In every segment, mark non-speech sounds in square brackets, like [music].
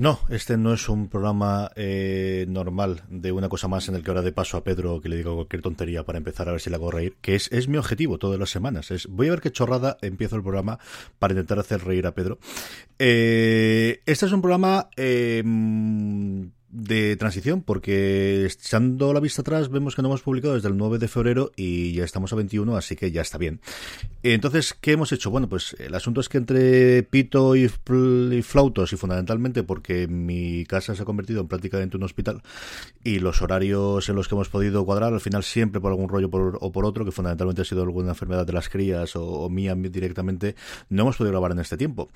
No, este no es un programa eh, normal de una cosa más en el que ahora de paso a Pedro que le digo cualquier tontería para empezar a ver si le hago reír, que es, es mi objetivo todas las semanas. Es voy a ver qué chorrada empiezo el programa para intentar hacer reír a Pedro. Eh, este es un programa eh, de transición, porque echando la vista atrás vemos que no hemos publicado desde el 9 de febrero y ya estamos a 21, así que ya está bien. Entonces, ¿qué hemos hecho? Bueno, pues el asunto es que entre pito y, flautos, y fundamentalmente porque mi casa se ha convertido en prácticamente un hospital, y los horarios en los que hemos podido cuadrar, al final siempre por algún rollo o por otro, que fundamentalmente ha sido alguna enfermedad de las crías o, o mía directamente, no hemos podido grabar en este tiempo.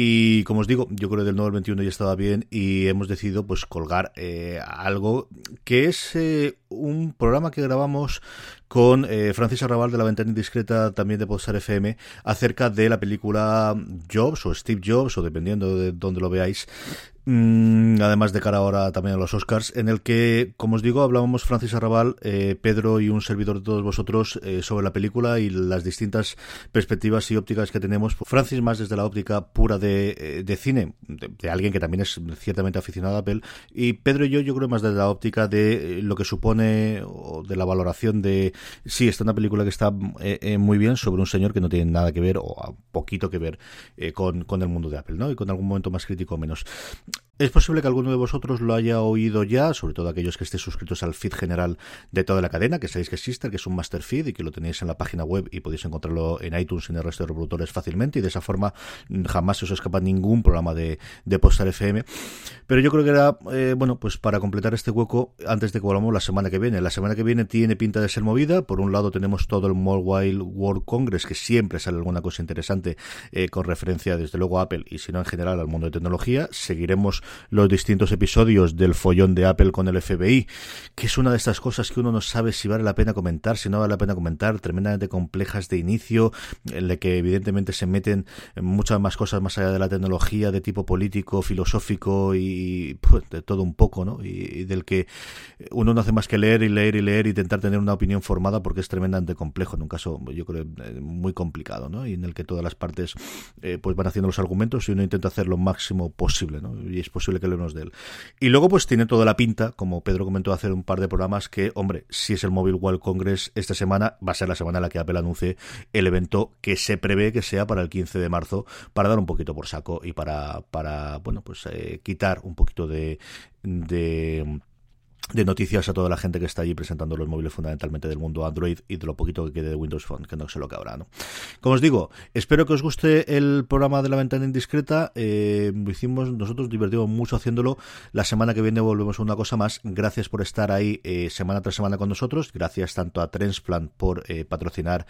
Y como os digo, yo creo que del 9 al 21 ya estaba bien y hemos decidido pues colgar eh, algo que es eh, un programa que grabamos con eh, Francis Arrabal de la Ventana Indiscreta, también de Postar FM, acerca de la película Jobs o Steve Jobs, o dependiendo de dónde lo veáis, además de cara ahora también a los Oscars, en el que, como os digo, hablábamos Francis Arrabal, eh, Pedro y un servidor de todos vosotros eh, sobre la película y las distintas perspectivas y ópticas que tenemos. Francis más desde la óptica pura de, eh, de cine, de, alguien que también es ciertamente aficionado a Apple, y Pedro y yo yo creo más desde la óptica de lo que supone o de la valoración de, sí, está una película que está muy bien sobre un señor que no tiene nada que ver o poquito que ver con, con el mundo de Apple, ¿no? Y con algún momento más crítico o menos. Es posible que alguno de vosotros lo haya oído ya, sobre todo aquellos que estéis suscritos al feed general de toda la cadena, que sabéis que existe, que es un master feed y que lo tenéis en la página web y podéis encontrarlo en iTunes y en el resto de reproductores fácilmente y de esa forma jamás se os escapa ningún programa de, de Postar FM. Pero yo creo que era, eh, bueno, pues para completar este hueco, antes de que volvamos la semana que viene. La semana que viene tiene pinta de ser movida. Por un lado tenemos todo el Mobile World Congress, que siempre sale alguna cosa interesante eh, con referencia desde luego a Apple y si no en general al mundo de tecnología. Seguiremos los distintos episodios del follón de Apple con el FBI, que es una de estas cosas que uno no sabe si vale la pena comentar, si no vale la pena comentar, tremendamente complejas de inicio, en la que evidentemente se meten muchas más cosas más allá de la tecnología, de tipo político, filosófico y pues, de todo un poco, ¿no? Y, del que uno no hace más que leer y leer y leer y intentar tener una opinión formada porque es tremendamente complejo, en un caso yo creo eh, muy complicado, ¿no? Y en el que todas las partes eh, pues van haciendo los argumentos y uno intenta hacer lo máximo posible, ¿no? Y es posible que leernos de él. Y luego, pues tiene toda la pinta, como Pedro comentó hace un par de programas, que, hombre, si es el Mobile World Congress esta semana, va a ser la semana en la que Apple anuncie el evento que se prevé que sea para el 15 de marzo, para dar un poquito por saco y para, para bueno, pues eh, quitar un poquito de, de de noticias a toda la gente que está allí presentando los móviles fundamentalmente del mundo Android y de lo poquito que quede de Windows Phone, que no sé lo que habrá, ¿no? Como os digo, espero que os guste el programa de la ventana indiscreta. Eh, hicimos, nosotros divertimos mucho haciéndolo. La semana que viene volvemos a una cosa más. Gracias por estar ahí eh, semana tras semana con nosotros. Gracias tanto a Transplant por eh, patrocinar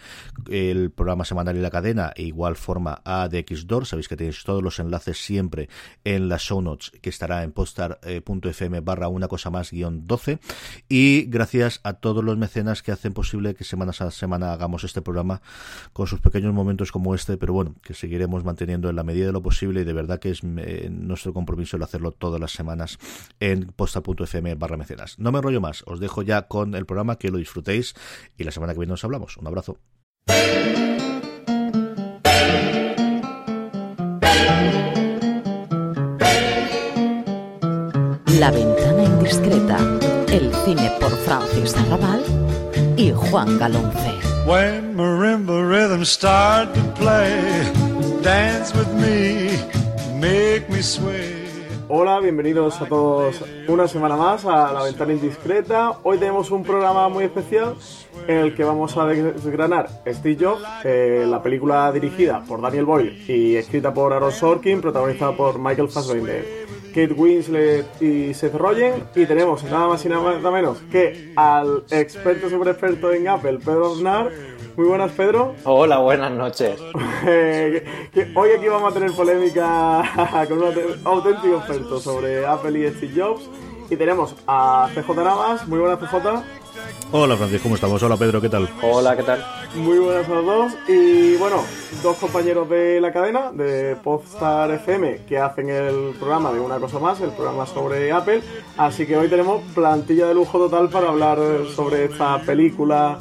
el programa semanal y la cadena. E igual forma a DXDOR. Sabéis que tenéis todos los enlaces siempre en las show notes que estará en postar.fm barra una cosa más guion 12. Y gracias a todos los mecenas que hacen posible que semana a semana hagamos este programa con sus pequeños momentos como este, pero bueno, que seguiremos manteniendo en la medida de lo posible y de verdad que es eh, nuestro compromiso el hacerlo todas las semanas en posta.fm barra mecenas. No me enrollo más, os dejo ya con el programa, que lo disfrutéis y la semana que viene nos hablamos. Un abrazo. La ventana indiscreta, el cine por Francis Arrabal y Juan Galonce. When marimba rhythms start to play, dance with me. make me sway. Hola, bienvenidos a todos una semana más a La Ventana Indiscreta. Hoy tenemos un programa muy especial en el que vamos a desgranar Steve Jobs, eh, la película dirigida por Daniel Boyle y escrita por Aaron Sorkin, protagonizada por Michael Fassbender, Kate Winslet y Seth Rogen. Y tenemos nada más y nada menos que al experto super experto en Apple, Pedro Aznar muy buenas, Pedro. Hola, buenas noches. [laughs] Eh, hoy aquí vamos a tener polémica [laughs] con un auténtico experto sobre Apple y Steve Jobs. Y tenemos a CJ Navas. Muy buenas, CJ. Hola, Francis, ¿cómo estamos? Hola, Pedro, ¿qué tal? Hola, ¿qué tal? Muy buenas a los dos. Y bueno, dos compañeros de la cadena, de Podstar FM, que hacen el programa de Una Cosa Más, el programa sobre Apple. Así que hoy tenemos plantilla de lujo total para hablar sobre esta película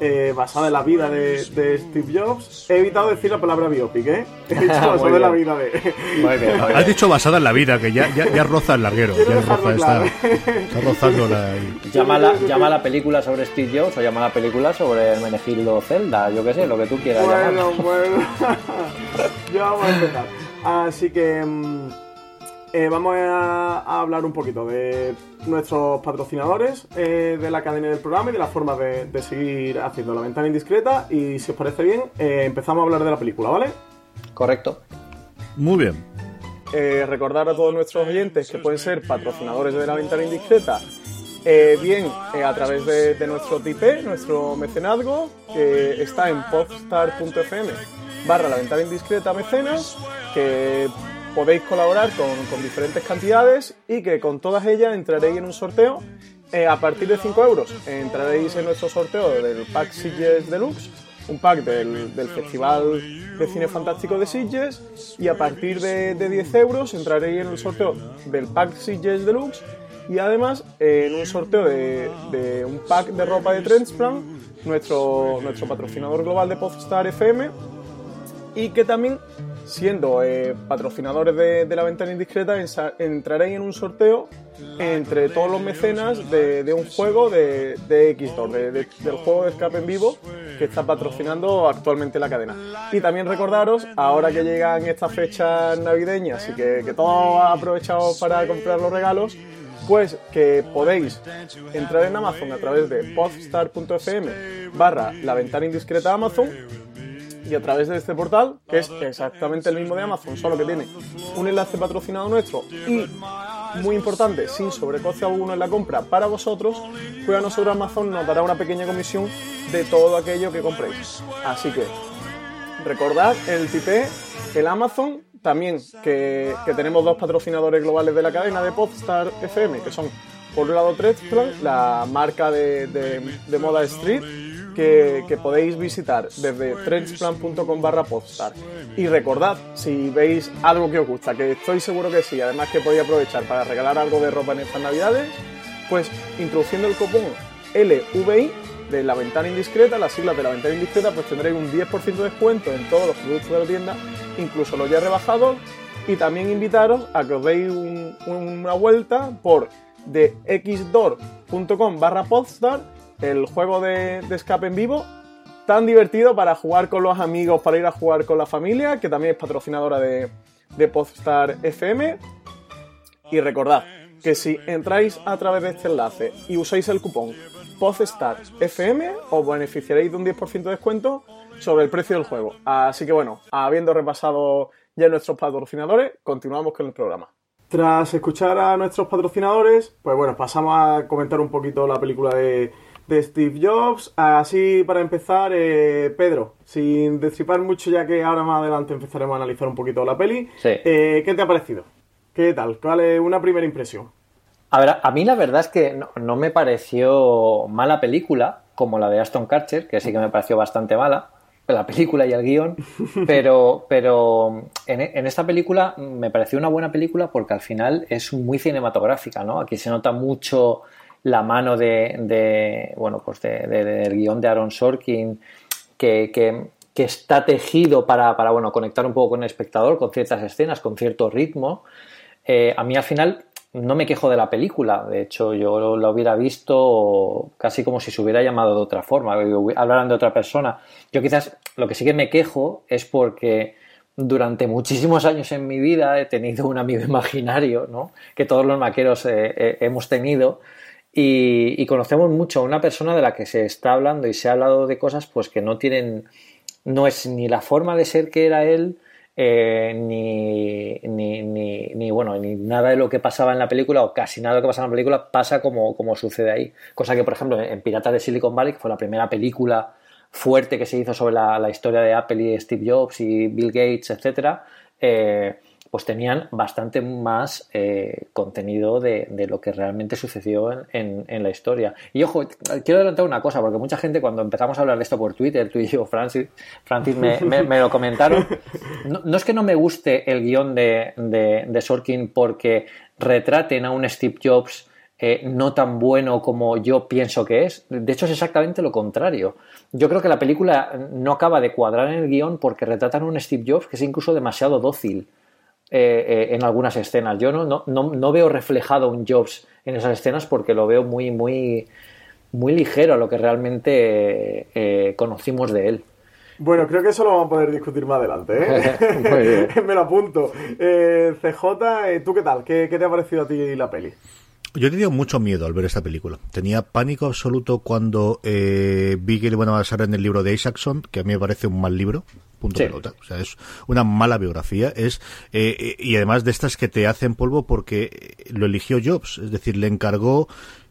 eh, basada en la vida de, Steve Jobs. He evitado decir la palabra biopic, ¿eh? He dicho [laughs] basada en la vida de. Muy bien, Has dicho basada en la vida, que ya, ya, ya roza el larguero. Ya roza, está, está, rozando la. Llama la, llama la película sobre Steve Jobs o llama la película sobre el Menegildo Zelda, yo qué sé, lo que tú quieras bueno, llamar. Bueno, [laughs] ya vamos a empezar. Así que. Mm, eh, vamos a, hablar un poquito de nuestros patrocinadores eh, de la cadena del programa y de la forma de, seguir haciendo la ventana indiscreta. Y si os parece bien, eh, empezamos a hablar de la película, ¿vale? Correcto. Muy bien. recordar a todos nuestros oyentes que pueden ser patrocinadores de la ventana indiscreta, bien a través de, nuestro TIP, nuestro mecenazgo, que está en podstar.fm barra la ventana indiscreta mecenas, que podéis colaborar con, diferentes cantidades y que con todas ellas entraréis en un sorteo eh, a partir de 5 euros. Entraréis en nuestro sorteo del pack Sitges Deluxe, un pack del, Festival de Cine Fantástico de Sitges y a partir de, 10 euros entraréis en el sorteo del pack Sitges Deluxe y además en un sorteo de, un pack de ropa de Trendsplan, nuestro, nuestro patrocinador global de Podstar FM y que tambitambién siendo eh, patrocinadores de, la ventana indiscreta, entraréis en un sorteo entre todos los mecenas de, un juego de, de Xtor, del juego de escape en vivo que está patrocinando actualmente la cadena. Y también recordaros, ahora que llegan estas fechas navideñas y que, que todos aprovechado para comprar los regalos, pues que podéis entrar en Amazon a través de podstar.fm barra la ventana indiscreta Amazon y a través de este portal, que es exactamente el mismo de Amazon, solo que tiene un enlace patrocinado nuestro y, muy importante, sin sobrecoste alguno en la compra para vosotros, pues a nosotros Amazon nos dará una pequeña comisión de todo aquello que compréis. Así que recordad el TP, el Amazon, también que, tenemos dos patrocinadores globales de la cadena de Podstar FM, que son por un lado Trendsplan, la marca de, de moda street, que, podéis visitar desde trendsplan.com barra postar. Y recordad, si veis algo que os gusta, que estoy seguro que sí, además que podéis aprovechar para regalar algo de ropa en estas navidades, pues introduciendo el cupón LVI de la ventana indiscreta, las siglas de la ventana indiscreta, pues tendréis un 10% de descuento en todos los productos de la tienda, incluso los ya rebajados, y también invitaros a que os deis una vuelta por de xdor.com barra podstar el juego de, escape en vivo tan divertido para jugar con los amigos, para ir a jugar con la familia, que también es patrocinadora de, de FM. Y recordad que si entráis a través de este enlace y usáis el cupón Podstar FM, os beneficiaréis de un 10% de descuento sobre el precio del juego. Así que bueno, habiendo repasado ya nuestros patrocinadores, continuamos con el programa. Tras escuchar a nuestros patrocinadores, pues bueno, pasamos a comentar un poquito la película de de Steve Jobs. Así para empezar, eh, Pedro, sin destripar mucho ya que ahora más adelante empezaremos a analizar un poquito la peli, eh, ¿qué te ha parecido? ¿Qué tal? ¿Cuál es una primera impresión? A ver, a mí la verdad es que no, me pareció mala película, como la de Aston Catcher, que sí que me pareció bastante mala, la película y el guion, [laughs] pero, pero en, en, esta película me pareció una buena película porque al final es muy cinematográfica, ¿no? Aquí se nota mucho la mano de, bueno, pues de, del guion de Aaron Sorkin, que, está tejido para, para, bueno, conectar un poco con el espectador, con ciertas escenas, con cierto ritmo. Eh, a mí al final no me quejo de la película, de hecho yo lo, hubiera visto casi como si se hubiera llamado de otra forma, hablaran de otra persona. Yo quizás lo que sí que me quejo es porque durante muchísimos años en mi vida he tenido un amigo [laughs] imaginario, ¿no? Que todos los maqueros eh, eh, hemos tenido. Y, conocemos mucho a una persona de la que se está hablando y se ha hablado de cosas pues que no tienen, no es ni la forma de ser que era él, eh, ni, ni, ni, bueno, ni nada de lo que pasaba en la película o casi nada de lo que pasaba en la película pasa como, como sucede ahí. Cosa que, por ejemplo, en Piratas de Silicon Valley, que fue la primera película fuerte que se hizo sobre la, historia de Apple y Steve Jobs y Bill Gates, etcétera, eh, pues tenían bastante más eh, contenido de, lo que realmente sucedió en, la historia. Y ojo, quiero adelantar una cosa, porque mucha gente cuando empezamos a hablar de esto por Twitter, tú y yo, Francis, Francis me, lo comentaron, no, es que no me guste el guion de, de Sorkin porque retraten a un Steve Jobs eh, no tan bueno como yo pienso que es. De hecho, es exactamente lo contrario. Yo creo que la película no acaba de cuadrar en el guion porque retratan a un Steve Jobs que es incluso demasiado dócil eh, eh, en algunas escenas. Yo no, no, veo reflejado un Jobs en esas escenas porque lo veo muy, muy, muy ligero a lo que realmente conocimos de él. Bueno, creo que eso lo vamos a poder discutir más adelante. [laughs] [laughs] Me lo apunto. CJ, ¿tú qué tal? ¿Qué, ¿Qué te ha parecido a ti la peli? Yo tenía mucho miedo al ver esta película. Tenía pánico absoluto cuando eh, vi que le iban a basar en el libro de Isaacson, que a mí me parece un mal libro. Punto pelota. O sea, es una mala biografía. Es eh, eh, y además de estas que te hacen polvo porque lo eligió Jobs. Es decir, le encargó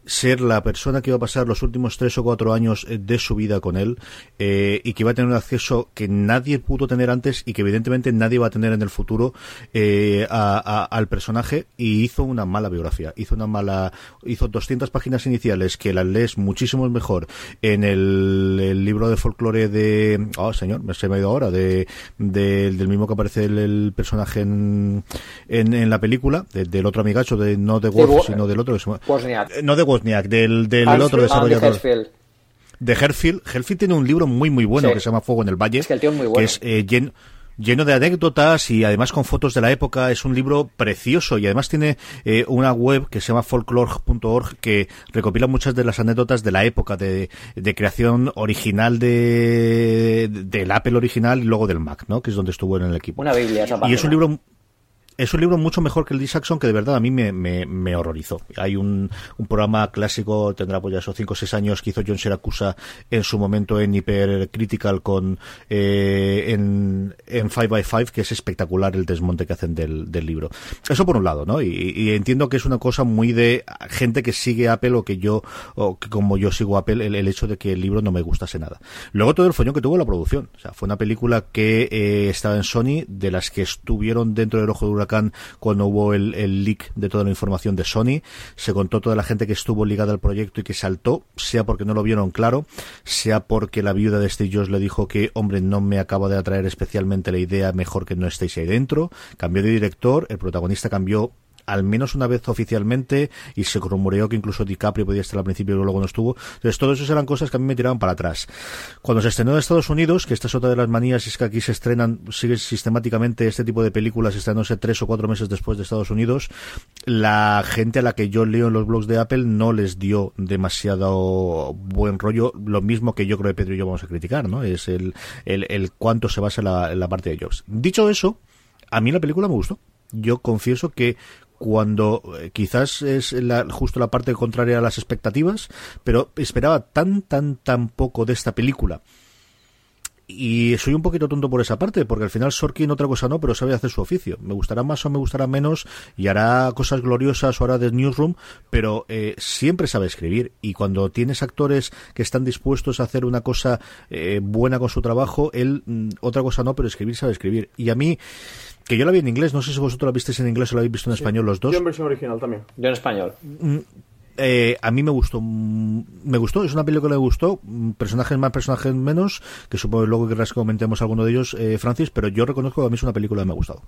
ser la persona que iba a pasar los últimos tres o cuatro años eh, de su vida con él eh, y que iba a tener un acceso que nadie pudo tener antes y que evidentemente nadie va a tener en el futuro eh, al personaje y hizo una mala biografía hizo una mala hizo 200 páginas iniciales que las lees muchísimo mejor en el, libro de folclore de oh señor me se me ha ido ahora de, del mismo que aparece el, personaje en, en, la película del otro amigacho de no de Wolf sino del otro no de del, del otro desarrollador. De Herfield. Herfield tiene un libro muy, muy bueno que se llama Fuego en el Valle. Es que muy bueno. es eh, lleno, de anécdotas y además con fotos de la época. Es un libro precioso y además tiene eh, una web que se llama folklore.org que recopila muchas de las anécdotas de la época de, creación original de, del Apple original y luego del Mac, ¿no? Que es donde estuvo en el equipo. Una Biblia Y es un libro es un libro mucho mejor que el de Saxon que de verdad a mí me, me, horrorizó. Hay un, un, programa clásico, tendrá pues ya esos 5 o 6 años que hizo John Siracusa en su momento en Hypercritical con eh, en, en 5x5 que es espectacular el desmonte que hacen del, del libro. Eso por un lado, ¿no? Y, entiendo que es una cosa muy de gente que sigue Apple o que yo, o que como yo sigo Apple, el, hecho de que el libro no me gustase nada. Luego todo el foñón que tuvo la producción. O sea, fue una película que eh, estaba en Sony, de las que estuvieron dentro del ojo de cuando hubo el, leak de toda la información de Sony. Se contó toda la gente que estuvo ligada al proyecto y que saltó, sea porque no lo vieron claro, sea porque la viuda de Steve Jobs le dijo que, hombre, no me acaba de atraer especialmente la idea, mejor que no estéis ahí dentro. Cambió de director, el protagonista cambió al menos una vez oficialmente y se rumoreó que incluso DiCaprio podía estar al principio y luego no estuvo. Entonces, todo eso eran cosas que a mí me tiraban para atrás. Cuando se estrenó en Estados Unidos, que esta es otra de las manías, es que aquí se estrenan, sigue sistemáticamente este tipo de películas estrenándose tres o cuatro meses después de Estados Unidos, la gente a la que yo leo en los blogs de Apple no les dio demasiado buen rollo, lo mismo que yo creo que Pedro y yo vamos a criticar, ¿no? Es el, el, cuánto se basa en la, la parte de Jobs. Dicho eso, a mí la película me gustó. Yo confieso que cuando eh, quizás es justo la parte contraria a las expectativas, pero esperaba tan, tan, tan poco de esta película. Y soy un poquito tonto por esa parte, porque al final Sorkin otra cosa no, pero sabe hacer su oficio. Me gustará más o me gustará menos y hará cosas gloriosas o hará de Newsroom, pero eh, siempre sabe escribir. Y cuando tienes actores que están dispuestos a hacer una cosa eh, buena con su trabajo, él mm, otra cosa no, pero escribir sabe escribir. Y a mí que yo la vi en inglés, no sé si vosotros la visteis en inglés o la habéis visto en español los dos. Yo en versión original también. Yo en español. Mm, eh, a mí me gustó, mm, me gustó, es una película que me gustó, mm, personajes más, personajes menos, que supongo que luego que comentemos alguno de ellos, eh, Francis, pero yo reconozco que a mí es una película que me ha gustado.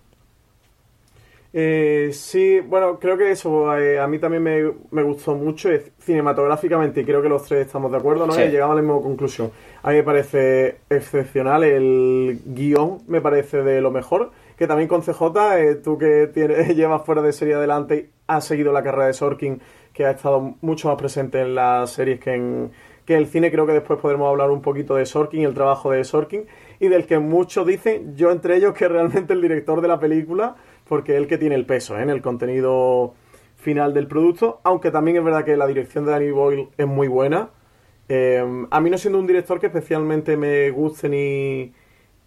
Eh, sí, bueno, creo que eso eh, a mí también me, gustó mucho cinematográficamente y creo que los tres estamos de acuerdo, ¿no? llegamos a la misma conclusión. A mí me parece excepcional, el guion me parece de lo mejor que también con CJ, eh, tú que [laughs] llevas fuera de serie adelante has seguido la carrera de Sorkin, que ha estado mucho más presente en las series que en, que el cine creo que después podremos hablar un poquito de Sorkin el trabajo de Sorkin, y del que muchos dicen, yo entre ellos, que [laughs] realmente el director de la película, porque es el que tiene el peso ¿eh? en el contenido final del producto, aunque también es verdad que la dirección de Danny Boyle es muy buena. Eh, a mí no siendo un director que especialmente me guste ni,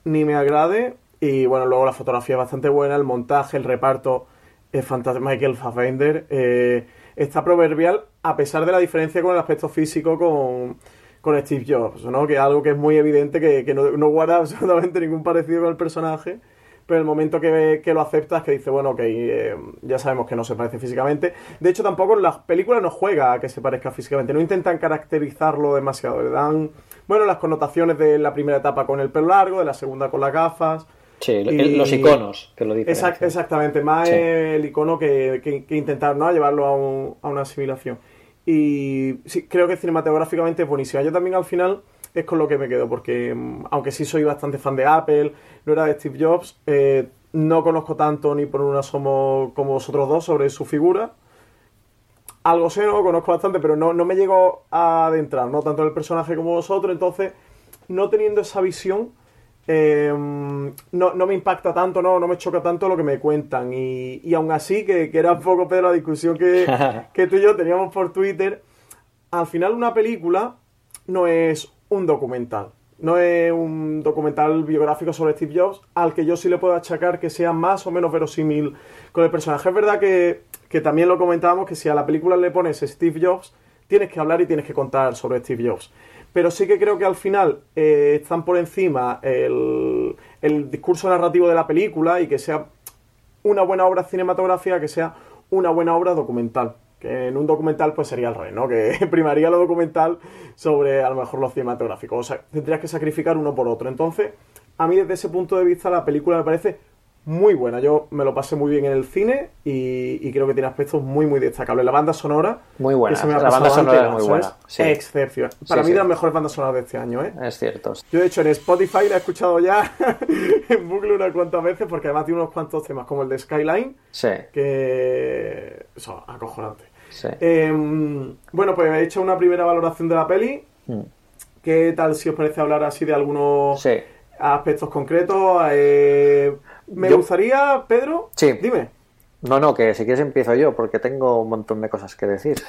ni me agrade, y bueno, luego la fotografía es bastante buena, el montaje, el reparto es fantástico. Michael Fassbender eh, está proverbial a pesar de la diferencia con el aspecto físico con, con Steve Jobs, ¿no? Que es algo que es muy evidente que, que no, guarda [laughs] absolutamente ningún parecido con el personaje. Pero el momento que, que lo aceptas, que dice, bueno, ok, eh, ya sabemos que no se parece físicamente. De hecho, tampoco en las películas no juega a que se parezca físicamente. No intentan caracterizarlo demasiado. Le dan, bueno, las connotaciones de la primera etapa con el pelo largo, de la segunda con las gafas. Sí, y, los iconos que lo dicen. Exact, exactamente, más sí. el icono que, que, que, intentar ¿no? llevarlo a, un, a una asimilación. Y sí, creo que cinematográficamente es buenísima. Yo también al final es con lo que me quedo, porque aunque sí soy bastante fan de Apple, no era de Steve Jobs, eh, no conozco tanto ni por un asomo como vosotros dos sobre su figura. Algo sé, no conozco bastante, pero no, no me llego a adentrar, no tanto en el personaje como vosotros, entonces no teniendo esa visión eh, no, no, me impacta tanto, no, no me choca tanto lo que me cuentan. Y, y aún así, que, que, era un poco Pedro la discusión que, [laughs] que, tú y yo teníamos por Twitter, al final una película no es un documental. No es un documental biográfico sobre Steve Jobs, al que yo sí le puedo achacar que sea más o menos verosímil con el personaje. Es verdad que, que también lo comentábamos, que si a la película le pones Steve Jobs, tienes que hablar y tienes que contar sobre Steve Jobs pero sí que creo que al final eh, están por encima el, el, discurso narrativo de la película y que sea una buena obra cinematográfica, que sea una buena obra documental. Que en un documental pues sería el rey, ¿no? Que [laughs] primaría lo documental sobre a lo mejor lo cinematográfico. O sea, tendrías que sacrificar uno por otro. Entonces, a mí desde ese punto de vista la película me parece muy buena. Yo me lo pasé muy bien en el cine y, y creo que tiene aspectos muy, muy destacables. La banda sonora. Muy buena. la banda sonora antes, es muy buena. Sí. Excepción. Para sí, mí, sí. de las mejores bandas sonoras de este año, ¿eh? Es cierto. Yo, de hecho, en Spotify la he escuchado ya [laughs] en bucle unas cuantas veces porque además tiene unos cuantos temas, como el de Skyline. Sí. Que. Eso, acojonante. Sí. Eh, bueno, pues he hecho una primera valoración de la peli. Mm. ¿Qué tal si os parece hablar así de algunos aspectos concretos? Eh, me yo... gustaría, Pedro. Sí. Dime. No, no, que si quieres empiezo yo, porque tengo un montón de cosas que decir. [laughs]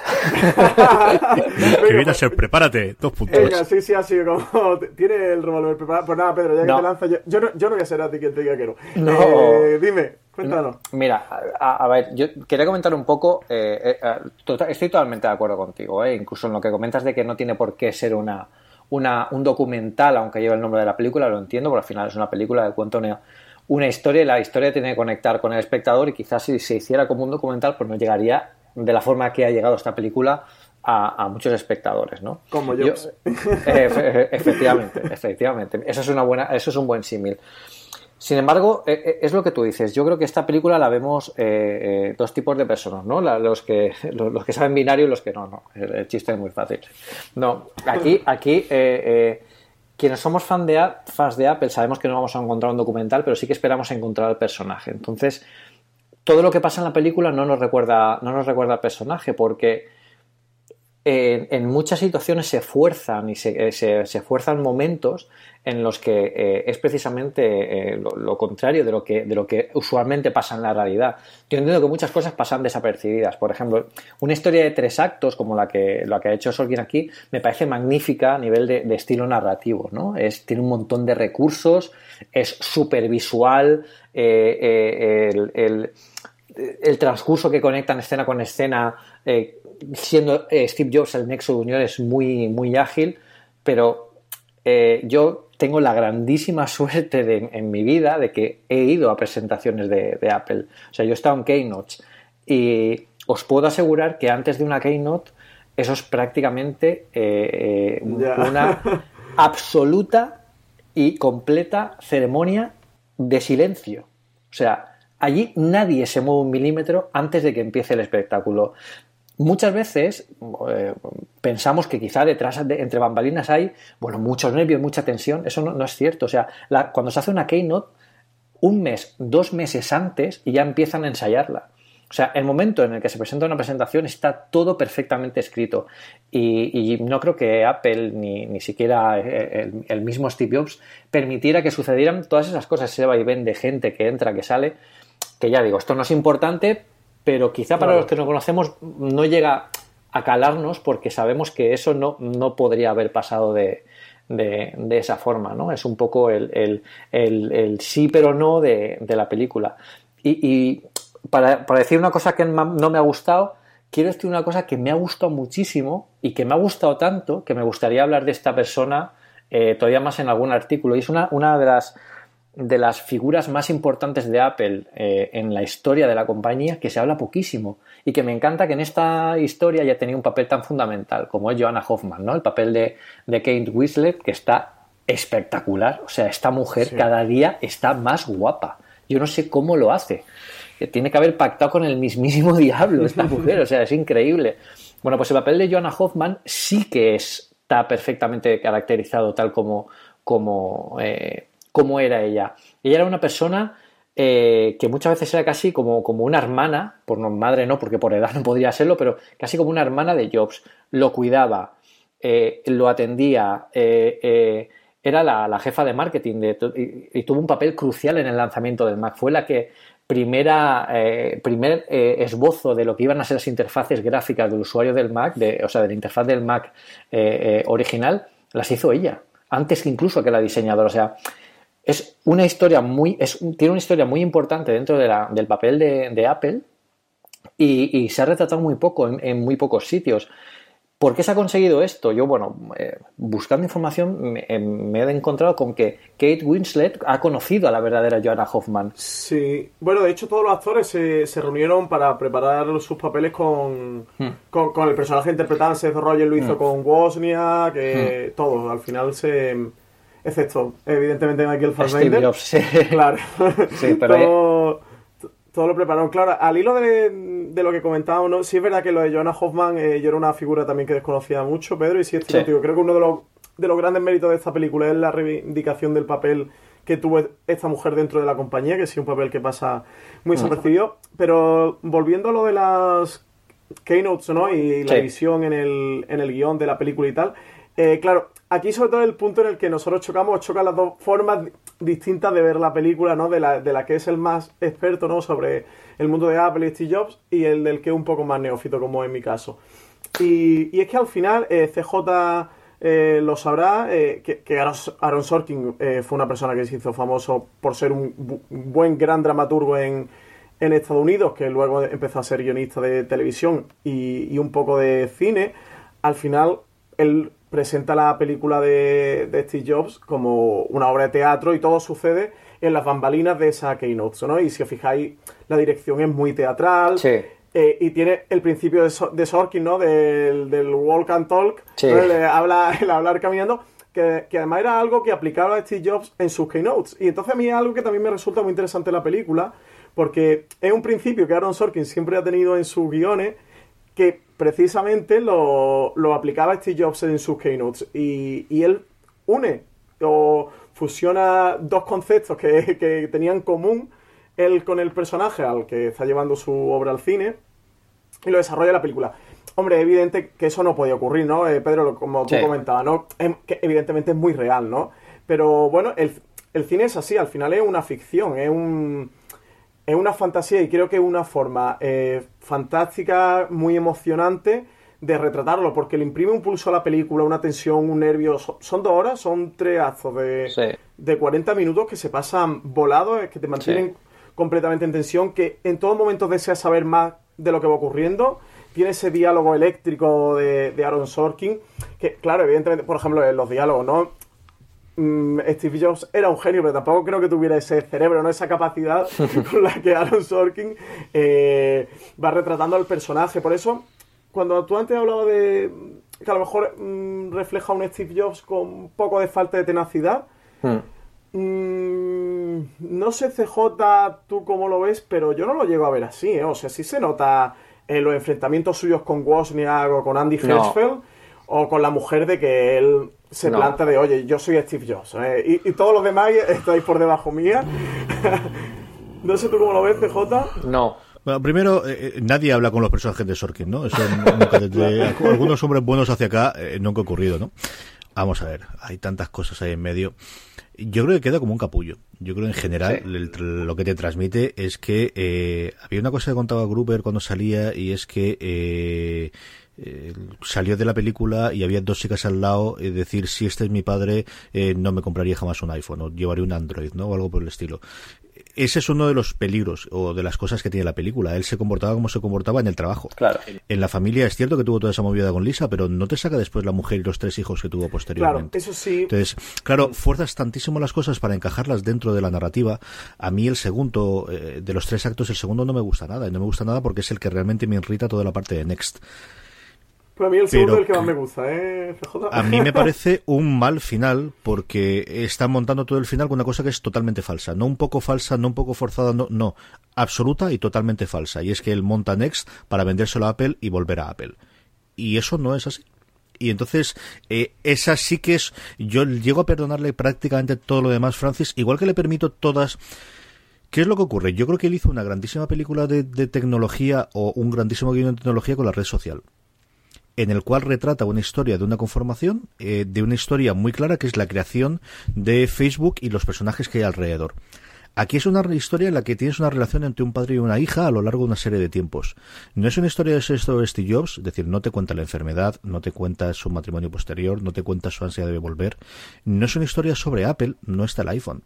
que viene a ser, prepárate, dos puntos. Venga, sí, sí, así como [laughs] tiene el revólver preparado. Pues nada, Pedro, ya que no. te lanzas, yo, yo, no, yo no voy a ser a ti quien te diga que no. No. Eh, dime, cuéntanos. No. Mira, a, a, ver, yo quería comentar un poco, eh, eh, tota, estoy totalmente de acuerdo contigo, eh, incluso en lo que comentas de que no tiene por qué ser una, una, un documental, aunque lleve el nombre de la película, lo entiendo, porque al final es una película de cuento neo una historia y la historia tiene que conectar con el espectador y quizás si se hiciera como un documental pues no llegaría de la forma que ha llegado esta película a, a muchos espectadores, ¿no? Como yo. yo eh, efectivamente, [laughs] efectivamente. Eso es una buena, eso es un buen símil. Sin embargo, eh, es lo que tú dices. Yo creo que esta película la vemos eh, eh, dos tipos de personas, ¿no? La, los, que, [laughs] los, los, que saben binario y los que no, no. El, el chiste es muy fácil. No, aquí, aquí quienes somos fan de, fans de Apple sabemos que no vamos a encontrar un documental, pero sí que esperamos encontrar al personaje. Entonces, todo lo que pasa en la película no nos recuerda, no nos recuerda al personaje, porque en, muchas situaciones se fuerzan y se, se, se fuerzan momentos en los que eh, es precisamente eh, lo, contrario de lo, que, de lo que usualmente pasa en la realidad. Yo entiendo que muchas cosas pasan desapercibidas. Por ejemplo, una historia de tres actos, como la que, la que ha hecho Sorkin aquí, me parece magnífica a nivel de, estilo narrativo. ¿no? Es, tiene un montón de recursos, es súper visual, eh, el, el, transcurso que conectan escena con escena, siendo Steve Jobs el nexo de unión, es muy, muy ágil, pero yo tengo la grandísima [laughs] suerte de, en mi vida de que he ido a presentaciones de, de, Apple. O sea, yo he estado en Keynote y os puedo asegurar que antes de una Keynote eso es prácticamente eh, yeah. una [laughs] absoluta y completa ceremonia de silencio. O sea, allí nadie se mueve un milímetro antes de que empiece el espectáculo. Muchas veces eh, pensamos que quizá detrás, de, entre bambalinas hay, bueno, muchos nervios, mucha tensión. Eso no, es cierto. O sea, cuando se hace una keynote, un mes, dos meses antes y ya empiezan a ensayarla. O sea, el momento en el que se presenta una presentación está todo perfectamente escrito. Y, no creo que Apple, ni, ni siquiera el, el, mismo Steve Jobs, permitiera que sucedieran todas esas cosas, ese vaivén de gente que entra, que sale, que ya digo, esto no es importante, pero quizá para los que no conocemos no llega a calarnos porque sabemos que eso no, no podría haber pasado de, de, esa forma, ¿no? Es un poco el, sí pero no de, la película. Y, para, decir una cosa que no me ha gustado, quiero decir una cosa que me ha gustado muchísimo y que me ha gustado tanto que me gustaría hablar de esta persona eh, todavía más en algún artículo. Y es una, una de las de las figuras más importantes de Apple eh, en la historia de la compañía que se habla poquísimo y que me encanta que en esta historia haya tenido un papel tan fundamental como es Joanna Hoffman, ¿no? El papel de, de Kate Winslet que está espectacular, o sea, esta mujer cada día está más guapa. Yo no sé cómo lo hace. Tiene que haber pactado con el mismísimo [laughs] diablo esta [laughs] mujer, o sea, es increíble. Bueno, pues el papel de Joanna Hoffman sí que está perfectamente caracterizado tal como, como eh, cómo era ella. Ella era una persona eh, que muchas veces era casi como, como una hermana, por no, madre no, porque por edad [laughs] no podría serlo, pero casi como una hermana de Jobs. Lo cuidaba, eh, lo atendía, eh, era la, jefa de marketing y, tuvo un papel crucial en el lanzamiento del Mac. Fue la que primera, primer esbozo de lo que iban a ser las interfaces gráficas del usuario del Mac, de, o sea, de la interfaz del Mac original, las hizo ella, antes incluso que la diseñadora. Es una historia muy, es, tiene una historia muy importante dentro de la, del papel de, Apple y, se ha retratado muy poco en, muy pocos sitios. ¿Por qué se ha conseguido esto? Yo, bueno, eh, buscando información me, he encontrado con que Kate Winslet ha conocido a la verdadera Joanna Hoffman. Sí, bueno, de hecho todos los actores se, se reunieron para preparar sus papeles con, hmm. con, el personaje interpretado. Seth Rogen lo hizo hmm. con Wozniak, que hmm. todo, al final se excepto evidentemente Michael Fassbender. sí. [laughs] Claro. [laughs] Sí, pero todo, lo prepararon. Claro, al hilo de, lo que comentábamos, ¿no? sí es verdad que lo de Joanna Hoffman, eh, yo era una figura también que desconocía mucho, Pedro, y sí es cierto, creo que uno de los, de los grandes méritos de esta película es la reivindicación del papel que tuvo esta mujer dentro de la compañía, que sí un papel que pasa muy desapercibido. Pero volviendo a lo de las keynotes, ¿no? Y la visión en el, en el guion de la película y tal, eh, claro, aquí sobre todo el punto en el que nosotros chocamos, chocan las dos formas distintas de ver la película, ¿no? De la, de la que es el más experto, ¿no? Sobre el mundo de Apple y Steve Jobs y el del que es un poco más neófito, como en mi caso. Y, es que al final eh, CJ eh, lo sabrá, que, Aaron, Sorkin fue una persona que se hizo famoso por ser un, buen, gran dramaturgo en, en Estados Unidos, que luego empezó a ser guionista de televisión y, y un poco de cine. Al final, él presenta la película de, Steve Jobs como una obra de teatro y todo sucede en las bambalinas de esa keynote, ¿no? Y si os fijáis, la dirección es muy teatral. Eh, y tiene el principio de, de Sorkin, ¿no? Del, walk and talk, habla, [laughs] el hablar caminando, que, además era algo que aplicaba Steve Jobs en sus keynotes. Y entonces a mí es algo que también me resulta muy interesante en la película, porque es un principio que Aaron Sorkin siempre ha tenido en sus guiones, que precisamente lo, aplicaba Steve Jobs en sus keynotes. Y, y él une o fusiona dos conceptos que, que tenía en común él con el personaje al que está llevando su obra al cine y lo desarrolla en la película. Hombre, evidente que eso no podía ocurrir, ¿no? Eh, Pedro, como tú comentabas, ¿no? Em, que evidentemente es muy real, ¿no? Pero bueno, el, el cine es así, al final es una ficción, es un es una fantasía y creo que es una forma eh, fantástica, muy emocionante de retratarlo, porque le imprime un pulso a la película, una tensión, un nervio. Son, dos horas, son tres de, de 40 minutos que se pasan volados, que te mantienen completamente en tensión, que en todo momento deseas saber más de lo que va ocurriendo. Tiene ese diálogo eléctrico de, de Aaron Sorkin, que claro, evidentemente, por ejemplo, en los diálogos, ¿no? Mm, Steve Jobs era un genio, pero tampoco creo que tuviera ese cerebro, ¿no? Esa capacidad [laughs] con la que Aaron Sorkin eh, va retratando al personaje. Por eso, cuando tú antes hablabas de que a lo mejor mm, refleja un Steve Jobs con un poco de falta de tenacidad, hmm. mm, no sé CJ tú cómo lo ves, pero yo no lo llego a ver así, ¿eh? O sea, sí se nota en los enfrentamientos suyos con Wozniak o con Andy Hirschfeld o con la mujer de que él se planta de, oye, yo soy Steve Jobs, ¿eh? y, todos los demás estáis por debajo mía. [laughs] no sé tú cómo lo ves, CJ. No. Bueno, primero, eh, eh, nadie habla con los personajes de Sorkin, ¿no? Eso [laughs] nunca, desde algunos hombres buenos hacia acá eh, nunca ha ocurrido, ¿no? Vamos a ver, hay tantas cosas ahí en medio. Yo creo que queda como un capullo. Yo creo en general lo que te transmite es que eh, había una cosa que contaba Gruber cuando salía y es que eh, eh, salió de la película y había dos chicas al lado y decir si este es mi padre no me compraría jamás un iPhone o llevaría un Android, ¿no? O algo por el estilo ese es uno de los peligros o de las cosas que tiene la película. Él se comportaba como se comportaba en el trabajo. Claro. En la familia es cierto que tuvo toda esa movida con Lisa, pero no te saca después la mujer y los tres hijos que tuvo posteriormente. Claro, eso sí. Entonces, claro, fuerzas tantísimo las cosas para encajarlas dentro de la narrativa. A mí el segundo, eh, de los tres actos, el segundo no me gusta nada. Y no me gusta nada porque es el que realmente me irrita toda la parte de Next. Pero a mí el segundo es el que más me gusta, ¿eh, A mí me [laughs] parece un mal final porque están montando todo el final con una cosa que es totalmente falsa. No un poco falsa, no un poco forzada, no, no. Absoluta y totalmente falsa. Y es que él monta Next para vendérselo a Apple y volver a Apple. Y eso no es así. Y entonces, eh, esa sí que es. Yo llego a perdonarle prácticamente todo lo demás, Francis, igual que le permito todas. ¿Qué es lo que ocurre? Yo creo que él hizo una grandísima película de, de tecnología o un grandísimo guion de tecnología con la red social en el cual retrata una historia de una conformación, eh, de una historia muy clara que es la creación de Facebook y los personajes que hay alrededor. Aquí es una historia en la que tienes una relación entre un padre y una hija a lo largo de una serie de tiempos. No es una historia de de Steve Jobs, es decir, no te cuenta la enfermedad, no te cuenta su matrimonio posterior, no te cuenta su ansia de volver. No es una historia sobre Apple, no está el iPhone,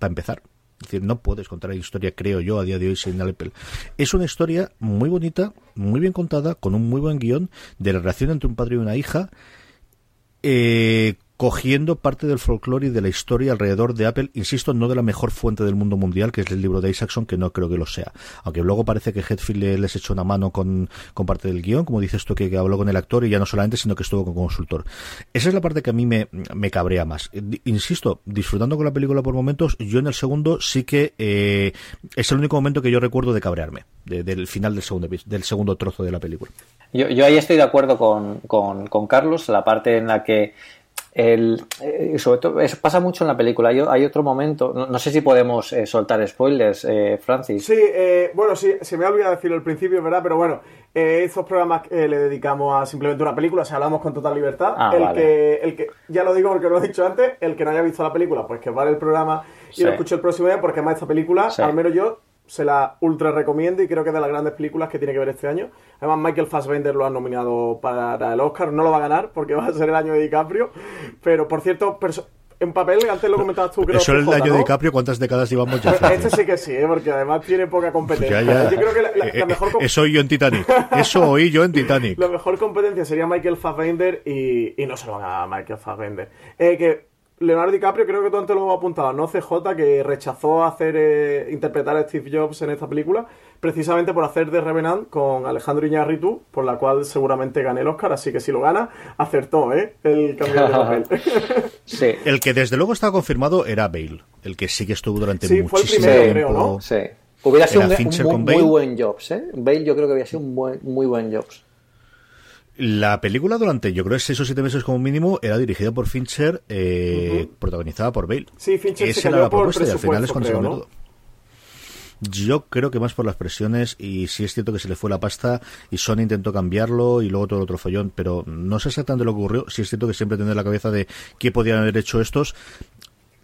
para empezar. Es decir, no puedes contar la historia, creo yo, a día de hoy sin Apple. Es una historia muy bonita, muy bien contada, con un muy buen guion de la relación entre un padre y una hija, eh, cogiendo parte del folclore y de la historia alrededor de Apple, insisto, no de la mejor fuente del mundo mundial, que es el libro de Isaacson, que no creo que lo sea. Aunque luego parece que Hetfield les echó una mano con, con parte del guion, como dices tú, que, habló con el actor y ya no solamente, sino que estuvo con consultor. Esa es la parte que a mí me, me cabrea más. Insisto, disfrutando con la película por momentos, yo en el segundo sí que eh, es el único momento que yo recuerdo de cabrearme, del final del segundo, del segundo trozo de la película. Yo, ahí estoy de acuerdo con, con Carlos, la parte en la que el, eh, sobre todo, eso pasa mucho en la película. Hay, hay otro momento, no, sé si podemos eh, soltar spoilers, eh, Francis. Sí, eh, bueno, sí, se me ha olvidado decirlo al principio, ¿verdad? Pero bueno, estos programas le dedicamos a simplemente una película, o sea, hablamos con total libertad. Ah, el, que, el que, ya lo digo porque lo he dicho antes, el que no haya visto la película, pues que vale el programa y lo escuche el próximo día, porque además esta película, al menos yo, se la ultra recomiendo y creo que es de las grandes películas que tiene que ver este año. Además, Michael Fassbender lo ha nominado para el Oscar. No lo va a ganar porque va a ser el año de DiCaprio. Pero, por cierto, en papel, antes lo comentabas tú, creo Eso es el año de DiCaprio, ¿cuántas décadas llevamos ya? Este sí que sí, ¿eh? porque además tiene poca competencia. Yo creo que la, eh, mejor... Eh, eso oí yo en Titanic. Eso oí yo en Titanic. [laughs] la mejor competencia sería Michael Fassbender y, y no se lo van a Michael Fassbender. Eh, que Leonardo DiCaprio, creo que tú antes lo hemos apuntado, no CJ, que rechazó hacer eh, interpretar a Steve Jobs en esta película, precisamente por hacer de Revenant con Alejandro Iñárritu, por la cual seguramente gane el Oscar, así que si lo gana, acertó, ¿eh? El cambio de papel. [laughs] [laughs] sí. El que desde luego estaba confirmado era Bale, el que sí que estuvo durante sí, muchísimo fue el primero, Creo, ¿no? Sí. Hubiera sido un, muy, buen Jobs, ¿eh? Bale yo creo que hubiera sido un muy buen Jobs. La película durante, yo creo, seis o siete meses como mínimo, era dirigida por Fincher, eh, protagonizada por Bale. Sí, Fincher Esa se era la por propuesta y al final es cuando creo, se ¿no? todo. Yo creo que más por las presiones y sí es cierto que se le fue la pasta y Sony intentó cambiarlo y luego todo el otro follón, pero no sé exactamente lo que ocurrió. Sí es cierto que siempre tener la cabeza de qué podían haber hecho estos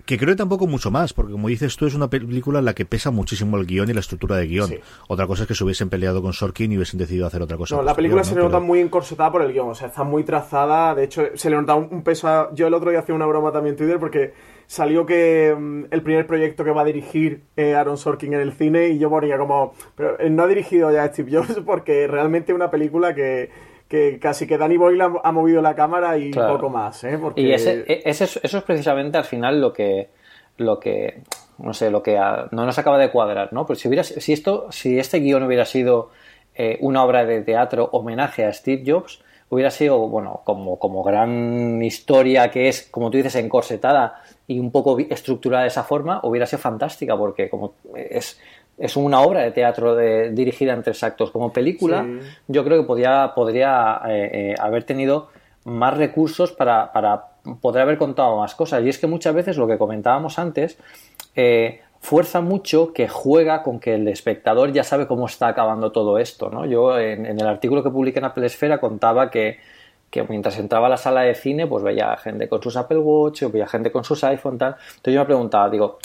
que creo que tampoco mucho más, porque como dices tú, es una película en la que pesa muchísimo el guion y la estructura de guion. Sí. Otra cosa es que se hubiesen peleado con Sorkin y hubiesen decidido hacer otra cosa. No, la película se le ¿no? nota Pero- muy encorsetada por el guion, o sea, está muy trazada. De hecho, se le nota un, peso. a- Yo el otro día hacía una broma también en Twitter porque salió que mm, el primer proyecto que va a dirigir eh, Aaron Sorkin en el cine y yo ponía como. Pero él no ha dirigido ya a Steve Jobs [laughs] porque realmente es una película que. Que casi que Danny Boyle ha, movido la cámara y Claro. poco más, ¿eh? Porque... Y ese, e- ese eso es precisamente al final lo que, lo que no sé, lo que a- no nos acaba de cuadrar, ¿no? Pero si hubiera, si esto, si este guion hubiera sido eh, una obra de teatro homenaje a Steve Jobs, hubiera sido, bueno, como, como gran historia que es, como tú dices, encorsetada y un poco estructurada de esa forma, hubiera sido fantástica porque como es, es una obra de teatro de- dirigida en tres actos. Como película, Sí. yo creo que podía, podría eh, eh, haber tenido más recursos para, para poder haber contado más cosas. Y es que muchas veces lo que comentábamos antes, eh, fuerza mucho que juega con que el espectador ya sabe cómo está acabando todo esto, ¿no? Yo en, el artículo que publiqué en Apple Esfera contaba que, mientras entraba a la sala de cine, pues veía gente con sus Apple Watch, o veía gente con sus iPhone, tal. Entonces yo me preguntaba, digo,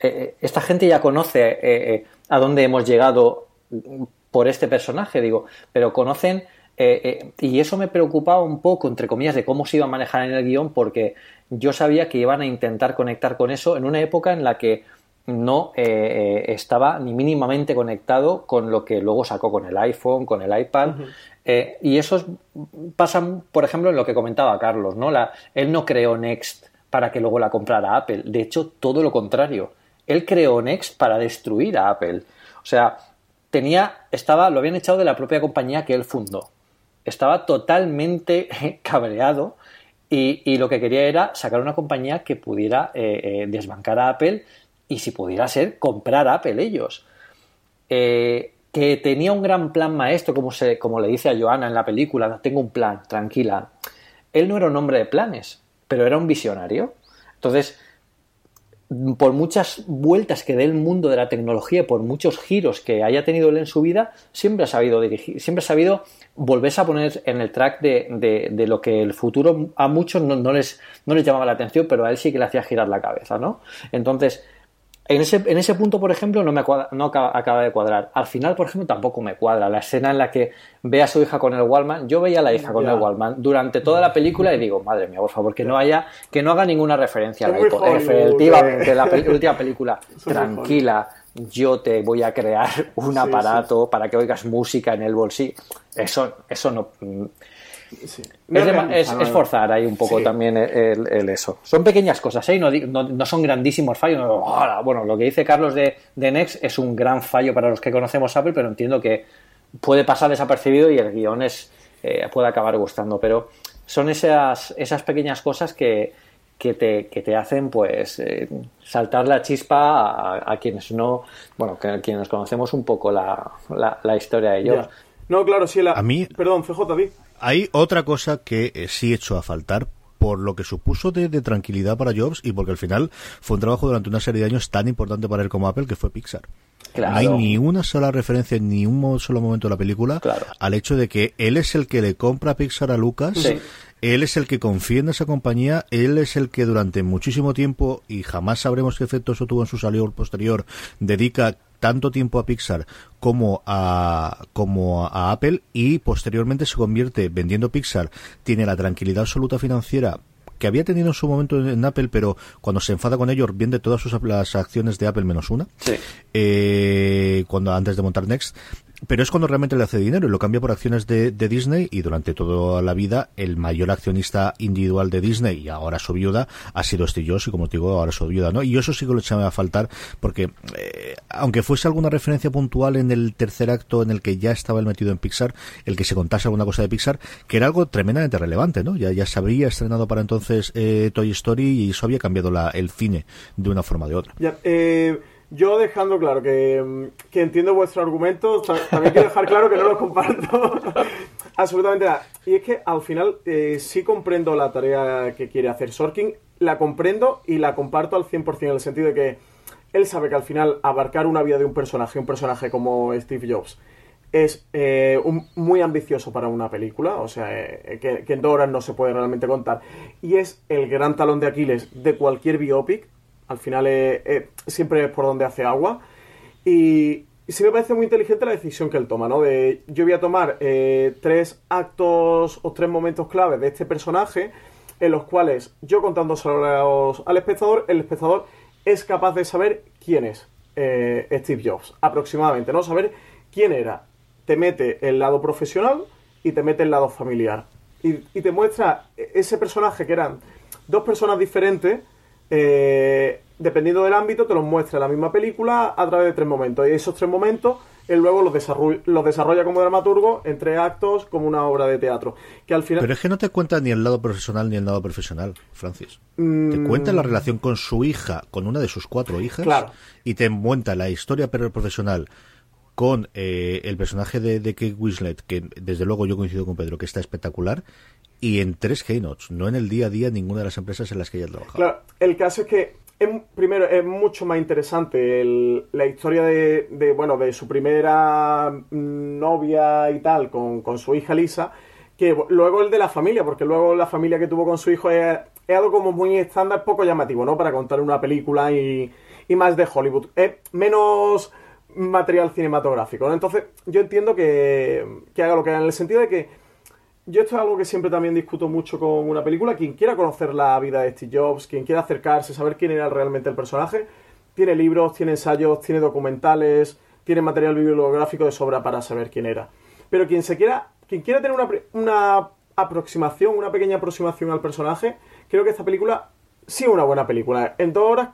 eh, eh, esta gente ya conoce eh, a dónde hemos llegado por este personaje, digo, pero conocen y eso me preocupaba un poco, entre comillas, de cómo se iba a manejar en el guion, porque yo sabía que iban a intentar conectar con eso en una época en la que no eh, estaba ni mínimamente conectado con lo que luego sacó con el iPhone, con el iPad. Y eso pasa, por ejemplo, en lo que comentaba Carlos, ¿no? La, él no creó Next para que luego la comprara Apple. De hecho, todo lo contrario. Él creó Next para destruir a Apple. O sea, tenía, estaba, lo habían echado de la propia compañía que él fundó. Estaba totalmente [laughs] cabreado y, y lo que quería era sacar una compañía que pudiera desbancar a Apple y si pudiera ser, comprar Apple ellos. Eh, que tenía un gran plan maestro, como, se, como le dice a Joana en la película, tengo un plan, tranquila. Él no era un hombre de planes, pero era un visionario. Entonces, por muchas vueltas que dé el mundo de la tecnología, por muchos giros que haya tenido él en su vida, siempre ha sabido dirigir, siempre ha sabido volverse a poner en el track de, de, lo que el futuro a muchos no, no, les, no les llamaba la atención, pero a él sí que le hacía girar la cabeza, ¿no? Entonces, en ese, en ese punto, por ejemplo, no me no acaba, de cuadrar. Al final, por ejemplo, tampoco me cuadra. La escena en la que ve a su hija con el Wallman, yo veía a la hija con el Wallman durante toda la película y digo, madre mía, por favor, que no haya, que no haga ninguna referencia a la de la última película. [laughs] Tranquila, yo te voy a crear un aparato para que oigas música en el bolsillo. Eso, eso no es, forzar ahí un poco también el, eso. Son pequeñas cosas, ¿eh? no, son grandísimos fallos. bueno, lo que dice Carlos de, de Next es un gran fallo para los que conocemos Apple, pero entiendo que puede pasar desapercibido y el guion es, eh, puede acabar gustando. Pero son esas, esas pequeñas cosas que, que te, que te hacen pues eh, saltar la chispa a, quienes no, bueno, que, quienes conocemos un poco la, la, historia de ellos. No, claro, sí, la... A mí... Perdón, CJ, hay otra cosa que eh, sí he hecho a faltar por lo que supuso de, tranquilidad para Jobs y porque al final fue un trabajo durante una serie de años tan importante para él como Apple que fue Pixar. No hay ni una sola referencia, ni un solo momento de la película al hecho de que él es el que le compra Pixar a Lucas. Él es el que confía en esa compañía, él es el que durante muchísimo tiempo, y jamás sabremos qué efecto eso tuvo en su salida posterior, dedica tanto tiempo a Pixar como a, como a Apple y posteriormente se convierte vendiendo Pixar, tiene la tranquilidad absoluta financiera que había tenido en su momento en Apple, pero cuando se enfada con ellos vende todas sus las acciones de Apple menos una. Eh, cuando antes de montar Next pero es cuando realmente le hace dinero y lo cambia por acciones de, Disney y durante toda la vida el mayor accionista individual de Disney y ahora su viuda ha sido Steve Jobs y como te digo ahora su viuda, ¿no? Y eso sí que lo echaba a faltar porque eh, aunque fuese alguna referencia puntual en el tercer acto en el que ya estaba el metido en Pixar, el que se contase alguna cosa de Pixar, que era algo tremendamente relevante, ¿no? Ya, ya se habría estrenado para entonces eh, Toy Story y eso había cambiado la, el cine de una forma o de otra. Eh yo dejando claro que, entiendo vuestro argumento, también quiero dejar claro que no lo comparto [laughs] absolutamente nada. Y es que al final eh, sí comprendo la tarea que quiere hacer Sorkin, la comprendo y la comparto al 100% en el sentido de que él sabe que al final abarcar una vida de un personaje, un personaje como Steve Jobs, es eh, muy ambicioso para una película, o sea, eh, que, que en dos horas no se puede realmente contar. Y es el gran talón de Aquiles de cualquier biopic, al final siempre es por donde hace agua. Y, sí me parece muy inteligente la decisión que él toma, ¿no? De yo voy a tomar eh, tres actos o tres momentos claves de este personaje en los cuales yo contándoselo al espectador, el espectador es capaz de saber quién es eh, Steve Jobs, aproximadamente, ¿no? Saber quién era. Te mete el lado profesional y te mete el lado familiar. Y, y te muestra ese personaje que eran dos personas diferentes eh, dependiendo del ámbito, te los muestra la misma película a través de tres momentos. Y esos tres momentos, él luego los, desarrolla, como dramaturgo en tres actos como una obra de teatro. Que al final... Pero es que no te cuenta ni el lado profesional ni el lado profesional, Francis. Te mm. cuenta la relación con su hija, con una de sus cuatro hijas, y te cuenta la historia profesional con eh, el personaje de, de Kate Winslet, que desde luego yo coincido con Pedro, que está espectacular, y en tres keynotes, no en el día a día ninguna de las empresas en las que ella trabajado. Claro, el caso es que primero, es mucho más interesante la historia de, bueno, de su primera novia y tal con, su hija Lisa, que luego el de la familia, porque luego la familia que tuvo con su hijo es, algo como muy estándar, poco llamativo, ¿no? Para contar una película y, más de Hollywood. Es menos material cinematográfico, ¿no? Entonces, yo entiendo que, que haga lo que haga, en el sentido de que yo esto es algo que siempre también discuto mucho con una película. Quien quiera conocer la vida de Steve Jobs, quien quiera acercarse, saber quién era realmente el personaje, tiene libros, tiene ensayos, tiene documentales, tiene material bibliográfico de sobra para saber quién era. Pero quien se quiera, quien quiera tener una, una aproximación, una pequeña aproximación al personaje, creo que esta película sí es una buena película. En dos horas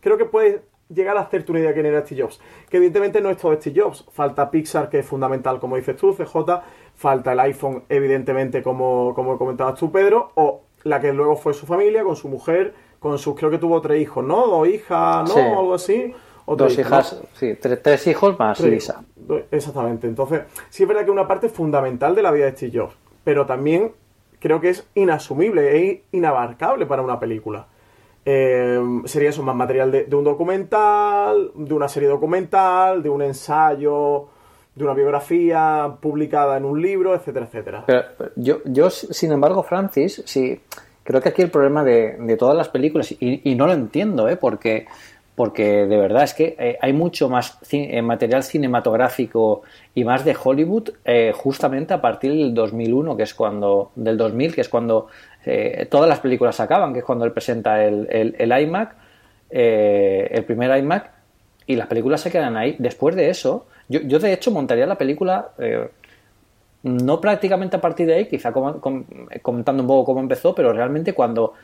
creo que puede llegar a hacerte una idea de quién era Steve Jobs. Que evidentemente no es todo Steve Jobs. Falta Pixar, que es fundamental, como dices tú, CJ. Falta el iPhone, evidentemente, como, como comentabas tú, Pedro. O la que luego fue su familia, con su mujer, con sus, creo que tuvo tres hijos, ¿no? Dos hijas, ¿no? Algo así. Dos hijas, sí, tres, hijos más Lisa. Exactamente. Entonces, sí es verdad que una parte fundamental de la vida de Steve Jobs. Pero también creo que es inasumible, es inabarcable para una película. Eh, sería eso, más material de, un documental, de una serie documental, de un ensayo, de una biografía publicada en un libro, etcétera, etcétera. Pero, yo, yo, sin embargo, Francis, sí, creo que aquí el problema de, todas las películas, y, no lo entiendo, ¿eh? porque porque de verdad es que eh, hay mucho más eh, material cinematográfico y más de Hollywood eh, justamente a partir del 2001, que es cuando, del 2000, que es cuando todas las películas acaban, que es cuando él presenta el, el, iMac, el primer iMac, y las películas se quedan ahí. Después de eso, yo, yo de hecho montaría la película no prácticamente a partir de ahí, quizá comentando un poco cómo empezó, pero realmente cuando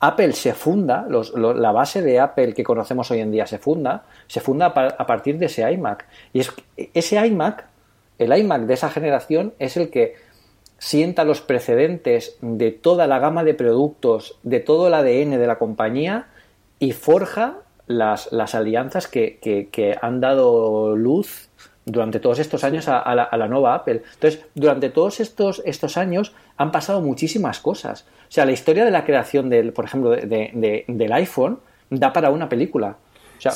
Apple se funda, la base de Apple que conocemos hoy en día se funda, se funda a partir de ese iMac. Y es, ese iMac, el iMac de esa generación, es el que sienta los precedentes de toda la gama de productos, de todo el ADN de la compañía y forja las, alianzas que, que han dado luz durante todos estos años a, la, nueva Apple. Entonces, durante todos estos, estos años han pasado muchísimas cosas. O sea, la historia de la creación, del, por ejemplo, de, del iPhone da para una película. Sea,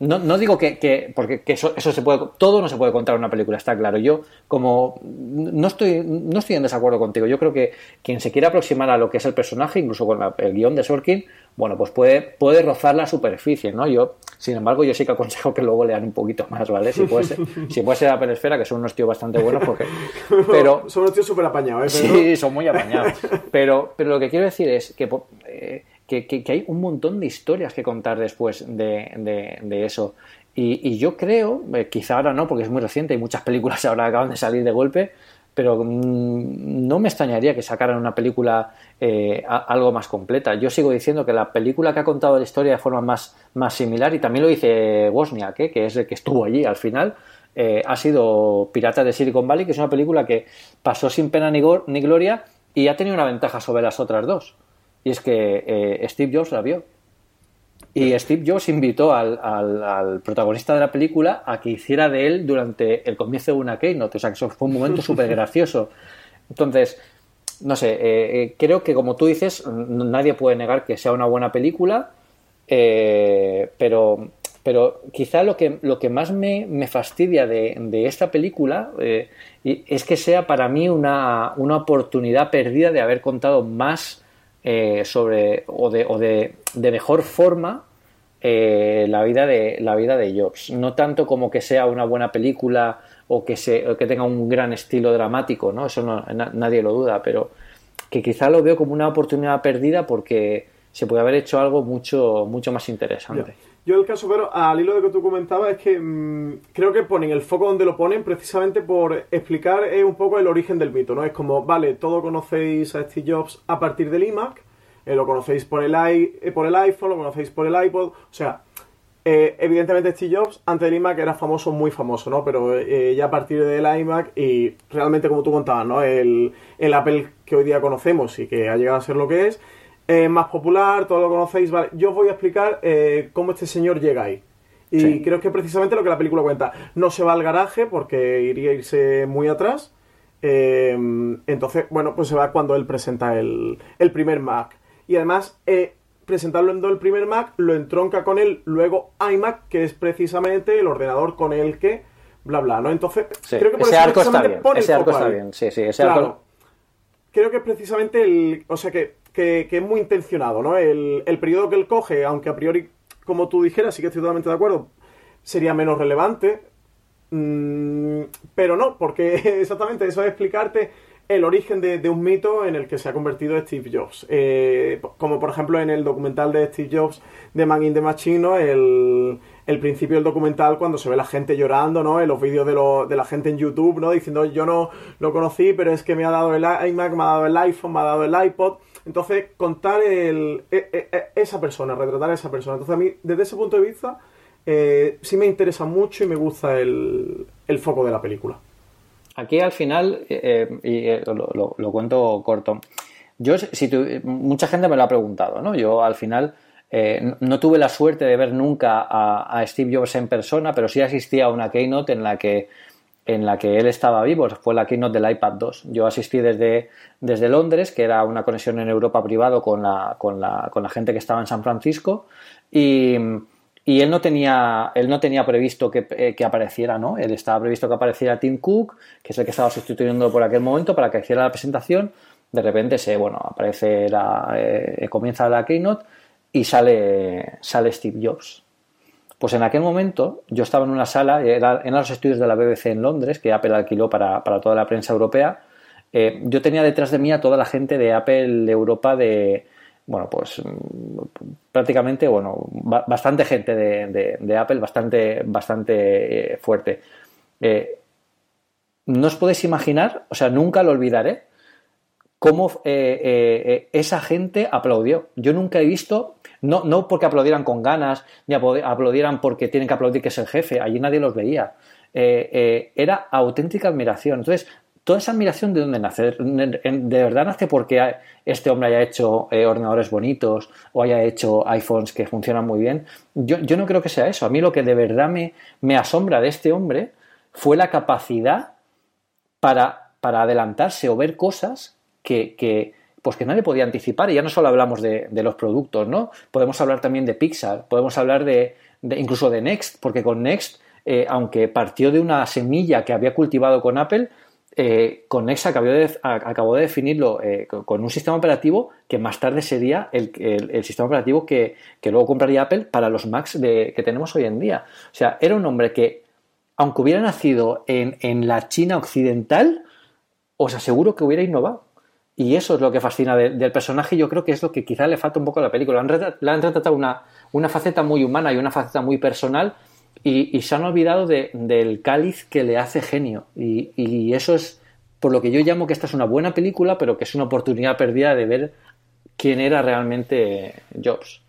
no, no, digo que, porque eso, eso, se puede, todo no se puede contar en una película, está claro. Yo, como no estoy, no estoy en desacuerdo contigo, yo creo que quien se quiera aproximar a lo que es el personaje, incluso con el guion de Sorkin, bueno, pues puede, puede rozar la superficie, ¿no? Yo, sin embargo, yo sí que aconsejo que luego lean un poquito más, ¿vale? Si puede ser, si puede ser Apple Esfera, que son unos tíos bastante buenos, porque. [laughs] Pero, son unos tíos súper apañados, ¿eh? Sí, son muy apañados. [laughs] Pero, pero lo que quiero decir es que. Eh, que, hay un montón de historias que contar después de, eso. Y, yo creo, eh, quizá ahora no, porque es muy reciente y muchas películas [laughs] ahora acaban de salir de golpe, pero mm, no me extrañaría que sacaran una película eh, algo más completa. Yo sigo diciendo que la película que ha contado la historia de forma más, más similar, y también lo dice Wozniak, ¿eh? que es el que estuvo allí al final, ha sido Pirata de Silicon Valley, que es una película que pasó sin pena ni, ni gloria y ha tenido una ventaja sobre las otras dos. Y es que eh, Steve Jobs la vio. Y Steve Jobs invitó al, protagonista de la película a que hiciera de él durante el comienzo de una keynote. O sea, que eso fue un momento súper gracioso. Entonces, no sé, eh, eh, creo que como tú dices, nadie puede negar que sea una buena película, pero, pero quizá lo que, lo que más me, fastidia de, de, esta película es que sea para mí una, una oportunidad perdida de haber contado más eh, sobre o de, o de, de mejor forma eh, la vida de la vida de Jobs. No tanto como que sea una buena película o que se que tenga un gran estilo dramático no eso no, nadie lo duda pero que quizá lo veo como una oportunidad perdida porque se puede haber hecho algo mucho mucho más interesante yo el caso, pero al hilo de que tú comentabas, es que mm, creo que ponen el foco donde lo ponen precisamente por explicar eh, un poco el origen del mito, ¿no? Es como, vale, todo conocéis a Steve Jobs a partir del iMac, eh, lo conocéis por el, i, eh, por el iPhone, lo conocéis por el iPod, o sea, evidentemente Steve Jobs antes del iMac era famoso, muy famoso, ¿no? Pero ya a partir del iMac y realmente como tú contabas, ¿no? El, el Apple que hoy día conocemos y que ha llegado a ser lo que es, más popular, todo lo conocéis, vale. Yo os voy a explicar eh, cómo este señor llega ahí. Y creo que precisamente lo que la película cuenta. No se va al garaje porque iría a irse muy atrás. Eh, entonces, bueno, pues se va cuando él presenta el, primer Mac. Y además, eh, presentando el primer Mac, lo entronca con el luego iMac, que es precisamente el ordenador con el que bla bla, ¿no? Entonces, creo que por ese arco está bien. Ese arco está bien, sí, sí, ese arco... Creo que es precisamente el, o sea que, que, es muy intencionado, ¿no? El, periodo que él coge, aunque a priori, como tú dijeras, sí que estoy totalmente de acuerdo, sería menos relevante, mm, pero no, porque [laughs] exactamente eso es explicarte el origen de, un mito en el que se ha convertido Steve Jobs. Eh, como por ejemplo en el documental de Steve Jobs de Man in the Machine, el, principio del documental cuando se ve la gente llorando, ¿no? En los vídeos de, de, la gente en YouTube, ¿no? Diciendo yo no lo conocí, pero es que me ha dado el iMac, me ha dado el iPhone, me ha dado el iPod. Entonces, contar el, e, e, e, esa persona, retratar a esa persona. Entonces, a mí, desde ese punto de vista, eh, sí me interesa mucho y me gusta el, el foco de la película. Aquí al final, eh, eh, y eh, lo, cuento corto, yo, si mucha gente me lo ha preguntado, ¿no? Yo al final no tuve la suerte de ver nunca a, Steve Jobs en persona, pero sí asistí a una keynote en la que en la que él estaba vivo, fue la keynote del iPad 2. Yo asistí desde, desde Londres, que era una conexión en Europa privado con la, con la, con la gente que estaba en San Francisco, y, y él no tenía, él no tenía previsto que, eh, que, apareciera, ¿no? Él estaba previsto que apareciera Tim Cook, que es el que estaba sustituyendo por aquel momento para que hiciera la presentación. De repente se, bueno, aparece la, eh, comienza la keynote y sale, sale Steve Jobs. Pues en aquel momento yo estaba en una sala, era, en los estudios de la BBC en Londres, que Apple alquiló para, para toda la prensa europea. Eh, yo tenía detrás de mí a toda la gente de Apple Europa de, bueno, pues prácticamente, bueno, bastante gente de, Apple, bastante, bastante eh, fuerte. Eh, no os podéis imaginar, o sea, nunca lo olvidaré, cómo esa gente aplaudió. Yo nunca he visto, no, no porque aplaudieran con ganas, ni aplaudieran porque tienen que aplaudir que es el jefe, allí nadie los veía. era auténtica admiración. Entonces, toda esa admiración de dónde nace, de verdad nace porque este hombre haya hecho eh, ordenadores bonitos o haya hecho iPhones que funcionan muy bien. Yo, no creo que sea eso. A mí lo que de verdad me, me asombra de este hombre fue la capacidad para, para adelantarse o ver cosas que, que, pues que nadie podía anticipar. Y ya no solo hablamos de, los productos, ¿no? Podemos hablar también de Pixar, podemos hablar de, incluso de Next, porque con Next, eh, aunque partió de una semilla que había cultivado con Apple, eh, Conexa acabó de, acabó de definirlo eh, con un sistema operativo que más tarde sería el, sistema operativo que, luego compraría Apple para los Macs que tenemos hoy en día. O sea, era un hombre que, aunque hubiera nacido en, la China occidental, os aseguro que hubiera innovado. Y eso es lo que fascina del personaje y yo creo que es lo que quizá le falta un poco a la película. Le han retratado una, una faceta muy humana y una faceta muy personal y, se han olvidado del cáliz que le hace genio. Y, eso es por lo que yo llamo que esta es una buena película, pero que es una oportunidad perdida de ver quién era realmente Jobs.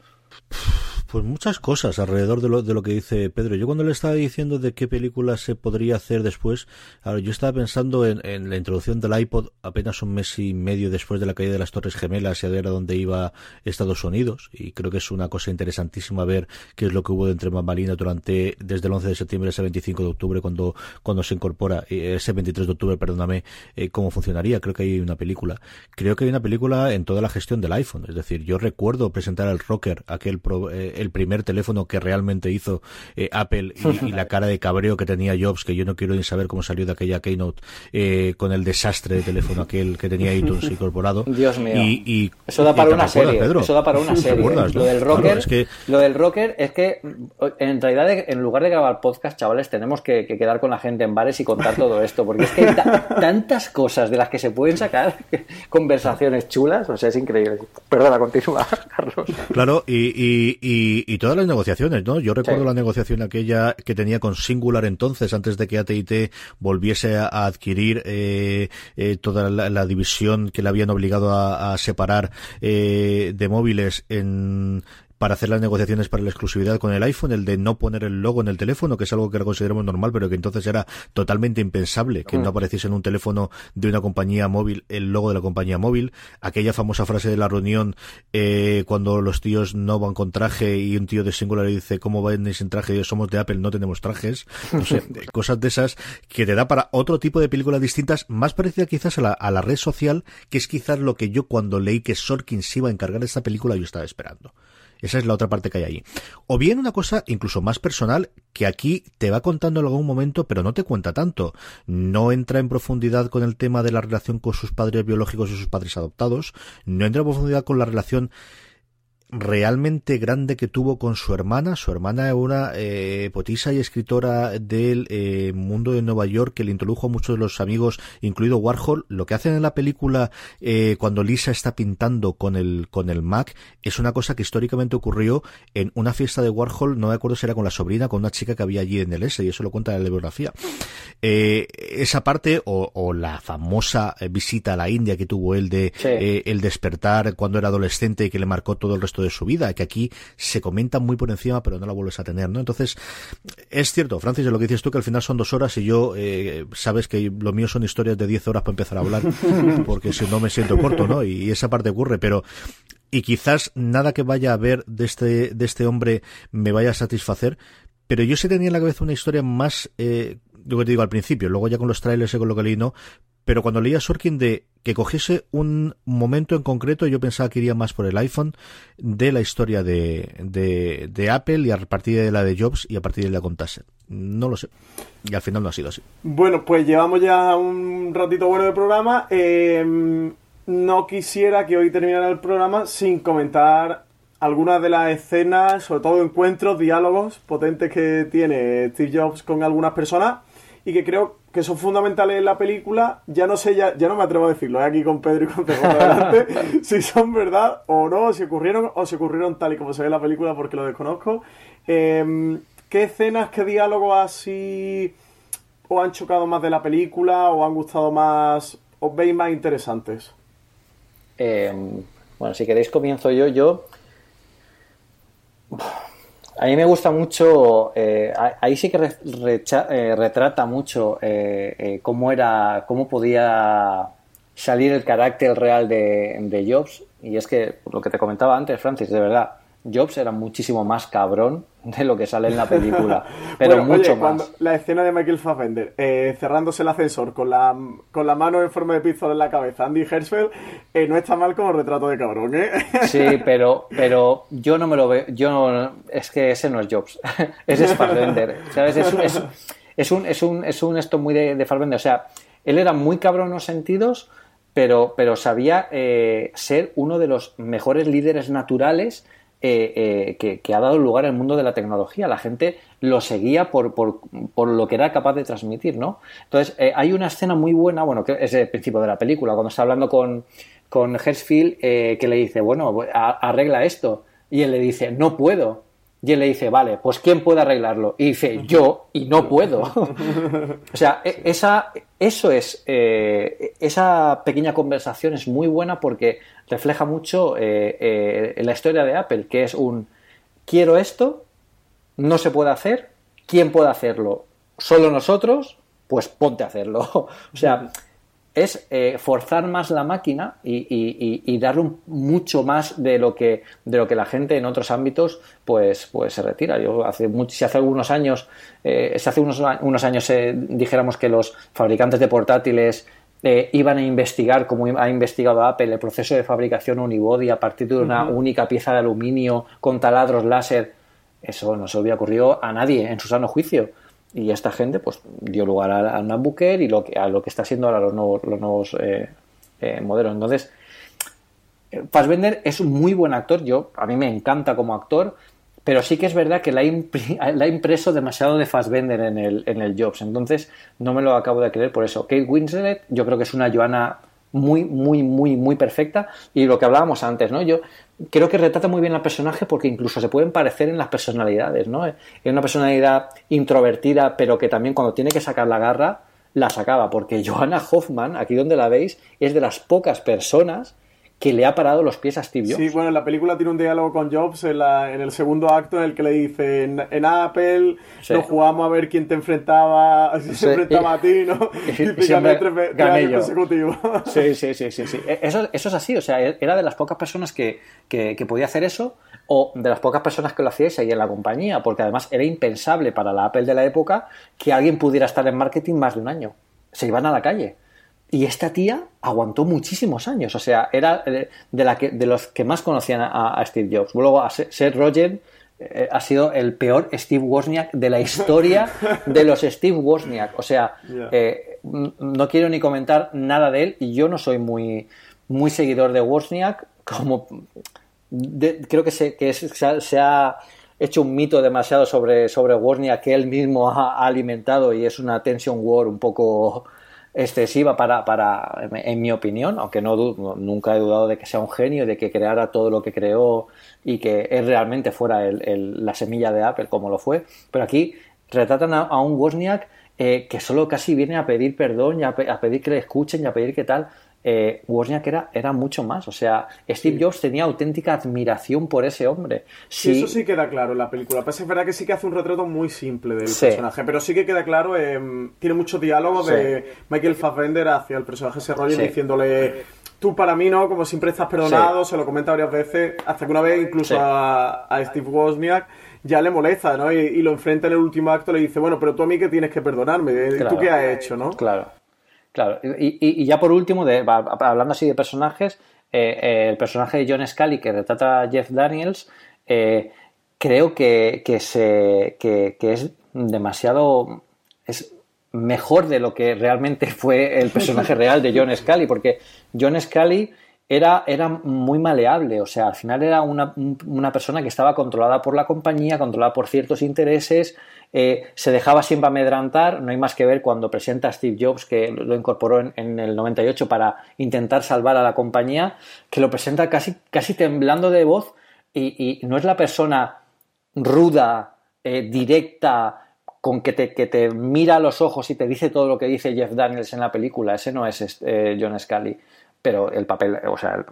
Pues muchas cosas alrededor de lo, de lo que dice Pedro. Yo cuando le estaba diciendo de qué película se podría hacer después, ahora yo estaba pensando en, la introducción del iPod apenas un mes y medio después de la caída de las Torres Gemelas y a ver a dónde iba Estados Unidos. Y creo que es una cosa interesantísima ver qué es lo que hubo entre Mambalina durante, desde el 11 de septiembre ese 25 de octubre cuando, cuando se incorpora, eh, ese 23 de octubre, perdóname, eh, cómo funcionaría. Creo que hay una película. Creo que hay una película en toda la gestión del iPhone. Es decir, yo recuerdo presentar al Rocker, aquel eh, el primer teléfono que realmente hizo eh, Apple y, la cara de cabreo que tenía Jobs, que yo no quiero ni saber cómo salió de aquella keynote eh, con el desastre de teléfono aquel que tenía [laughs] iTunes incorporado. Dios mío. Y, eso da para una serie. Eso da para una serie. Lo del rocker, es que... lo del rocker es que en realidad en lugar de grabar podcast, chavales, tenemos que, quedar con la gente en bares y contar todo esto, porque es que hay tantas cosas de las que se pueden sacar [laughs] conversaciones chulas, o sea, es increíble. Perdona, continúa, [laughs] Carlos. Claro, y, y, todas las negociaciones, ¿no? Yo recuerdo la negociación aquella que tenía con Singular entonces, antes de que AT&T volviese a, adquirir eh, eh, toda la, división que le habían obligado a, separar eh, de móviles en para hacer las negociaciones para la exclusividad con el iPhone, el de no poner el logo en el teléfono, que es algo que ahora consideramos normal, pero que entonces era totalmente impensable que no apareciese en un teléfono de una compañía móvil el logo de la compañía móvil. Aquella famosa frase de la reunión eh, cuando los tíos no van con traje y un tío de Singular dice, ¿cómo van sin traje? Somos de Apple, no tenemos trajes. No sé, [laughs] cosas de esas que te da para otro tipo de películas distintas, más parecida quizás a la, a la red social, que es quizás lo que yo cuando leí que Sorkin se iba a encargar de esta película yo estaba esperando Esa es la otra parte que hay ahí. O bien una cosa incluso más personal que aquí te va contando en algún momento, pero no te cuenta tanto. No entra en profundidad con el tema de la relación con sus padres biológicos y sus padres adoptados. No entra en profundidad con la relación realmente grande que tuvo con su hermana. Su hermana es una eh, poetisa y escritora del eh, mundo de Nueva York que le introdujo a muchos de los amigos, incluido Warhol. Lo que hacen en la película eh, cuando Lisa está pintando con el, con el Mac es una cosa que históricamente ocurrió en una fiesta de Warhol, no me acuerdo si era con la sobrina, con una chica que había allí en el S, y eso lo cuenta en la bibliografía. Eh, esa parte, o, o, la famosa visita a la India que tuvo él de Sí. eh, el despertar cuando era adolescente y que le marcó todo el resto de su vida, que aquí se comenta muy por encima, pero no la vuelves a tener, ¿no? Entonces, es cierto, Francis, de lo que dices tú, que al final son dos horas y yo, eh, sabes que lo mío son historias de 10 horas para empezar a hablar, [laughs] porque si no me siento corto, ¿no? Y esa parte ocurre, pero y quizás nada que vaya a ver de este, de este hombre me vaya a satisfacer, pero yo sí tenía en la cabeza una historia más, eh, lo que te digo al principio, luego ya con los trailers y con lo que leí no, pero cuando leía Sorkin de que cogiese un momento en concreto, yo pensaba que iría más por el iPhone de la historia de, de, Apple y a partir de la de Jobs y a partir de la contase. No lo sé. Y al final no ha sido así. Bueno, pues llevamos ya un ratito bueno de programa. Eh, no quisiera que hoy terminara el programa sin comentar algunas de las escenas, sobre todo encuentros, diálogos potentes que tiene Steve Jobs con algunas personas y que creo que son fundamentales en la película. Ya no sé, ya, ya no me atrevo a decirlo, ¿eh? aquí con Pedro y con Pedro delante, [laughs] si son verdad o no, si ocurrieron o si ocurrieron tal y como se ve en la película porque lo desconozco. Eh, ¿Qué escenas, qué diálogos así os han chocado más de la película o han gustado más, os veis más interesantes? Eh, bueno, si queréis comienzo yo. Yo. A mí me gusta mucho. eh, ahí sí que re- recha- eh, retrata mucho eh, eh, cómo era. cómo podía salir el carácter real de, de Jobs. Y es que lo que te comentaba antes, Francis, de verdad. Jobs era muchísimo más cabrón [laughs] de lo que sale en la película. [laughs] Pero Bueno, mucho oye, cuando más. la escena de Michael Fassbender eh, cerrándose el ascensor con la, con la mano en forma de pistola en la cabeza, Andy Hertzfeld, eh, no está mal como retrato de cabrón, ¿eh? [laughs] Sí, pero, pero yo no me lo veo. Yo no- es que ese no es Jobs. ese es Fassbender. ¿Sabes? Es un, es, es un, es un, es un esto muy de, de Fassbender. O sea, él era muy cabrón en los sentidos, pero, pero sabía eh, ser uno de los mejores líderes naturales eh, eh, que, ha dado lugar al mundo de la tecnología. La gente lo seguía por, por, por lo que era capaz de transmitir, ¿no? Entonces, eh, hay una escena muy buena, bueno, que es el principio de la película, cuando está hablando con, con eh, que le dice, bueno, arregla esto. Y él le dice, no puedo. Y él le dice, vale, pues ¿quién puede arreglarlo? Y dice, yo, y no puedo. [laughs] o sea, e- esa, eso es, eh, esa pequeña conversación es muy buena porque refleja mucho eh, eh, la historia de Apple, que es un, quiero esto, no se puede hacer, ¿quién puede hacerlo? Solo nosotros, pues ponte a hacerlo. [laughs] o sea, es eh, forzar más la máquina y, y- y- y darle un- mucho más de lo que de lo que la gente en otros ámbitos pues pues se retira yo hace mucho, si hace algunos años eh, si hace unos, unos años eh, dijéramos que los fabricantes de portátiles eh, iban a investigar como ha investigado Apple el proceso de fabricación unibody a partir de una única pieza de aluminio con taladros láser eso no se había ocurrido a nadie en su sano juicio. Y esta gente pues dio lugar al, al MacBooker y lo que, a lo que está haciendo ahora los nuevos, los nuevos eh, eh, modelos. Entonces, eh, Fassbender es un muy buen actor. Yo, a mí me encanta como actor, pero sí que es verdad que la ha, impri- [laughs] la ha impreso demasiado de Fassbender en el, en el Jobs. Entonces, no me lo acabo de creer por eso. Kate Winslet, yo creo que es una Joana muy, muy, muy, muy perfecta. Y lo que hablábamos antes, ¿no? Yo creo que retrata muy bien al personaje porque incluso se pueden parecer en las personalidades, ¿no? Es una personalidad introvertida, pero que también cuando tiene que sacar la garra, la sacaba. Porque Johanna Hoffman, aquí donde la veis, es de las pocas personas que le ha parado los pies a Steve Jobs. Sí, bueno, en la película tiene un diálogo con Jobs en, la- en el segundo acto en el que le dice, en, en Apple Sí. nos jugamos a ver quién te enfrentaba, [laughs] si Sí. se enfrentaba a ti, ¿no? [laughs] Y- Y, gané tres, ve- tres gané años yo. consecutivos. Sí, sí, sí, sí, sí. E- Eso, eso es así, o sea, e- era de las pocas personas que, que, que podía hacer eso o de las pocas personas que lo hacía y seguía en la compañía, porque además era impensable para la Apple de la época que alguien pudiera estar en marketing más de un año. Se iban a la calle. Y esta tía aguantó muchísimos años, o sea, era de, la que, de los que más conocían a, Steve Jobs. Luego, a Seth Rogen eh, ha sido el peor Steve Wozniak de la historia de los Steve Wozniak. O sea, [laughs] eh, no quiero ni comentar nada de él y yo no soy muy, muy seguidor de Wozniak. Como creo que, se, que se, ha, hecho un mito demasiado sobre, sobre Wozniak que él mismo ha alimentado y es una tension war un poco excesiva para, para en mi opinión, aunque no, nunca he dudado de que sea un genio, de que creara todo lo que creó y que él realmente fuera el, la semilla de Apple como lo fue, pero aquí retratan a, un Wozniak eh, que solo casi viene a pedir perdón y a, pedir que le escuchen y a pedir que tal, eh, Wozniak era, era mucho más. O sea, Steve Jobs tenía auténtica admiración por ese hombre. Sí, eso sí queda claro en la película. Es verdad que sí que hace un retrato muy simple del personaje, pero sí que queda claro, eh, tiene mucho diálogo de Michael Fassbender hacia el personaje ese rollo diciéndole tú para mí no, como siempre estás perdonado, se lo comenta varias veces, hasta que una vez incluso a, Steve Wozniak ya le molesta, ¿no? Y, lo enfrenta en el último acto, le dice, bueno, pero tú a mí que tienes que perdonarme, ¿tú qué has hecho, no? Claro. Claro, y, ya por último, de, hablando así de personajes, eh, eh, el personaje de John Scully que retrata a Jeff Daniels, eh, creo que, se, es demasiado. es mejor de lo que realmente fue el personaje real de John Scully, porque John Scully era, era muy maleable, o sea, al final era una, una persona que estaba controlada por la compañía, controlada por ciertos intereses, eh, se dejaba siempre amedrantar, no hay más que ver cuando presenta a Steve Jobs, que lo incorporó en, el 98 para intentar salvar a la compañía, que lo presenta casi, casi temblando de voz y, no es la persona ruda, eh, directa, con que te, que te, mira a los ojos y te dice todo lo que dice Jeff Daniels en la película, ese no es eh, John Scully. Pero el papel, o sea,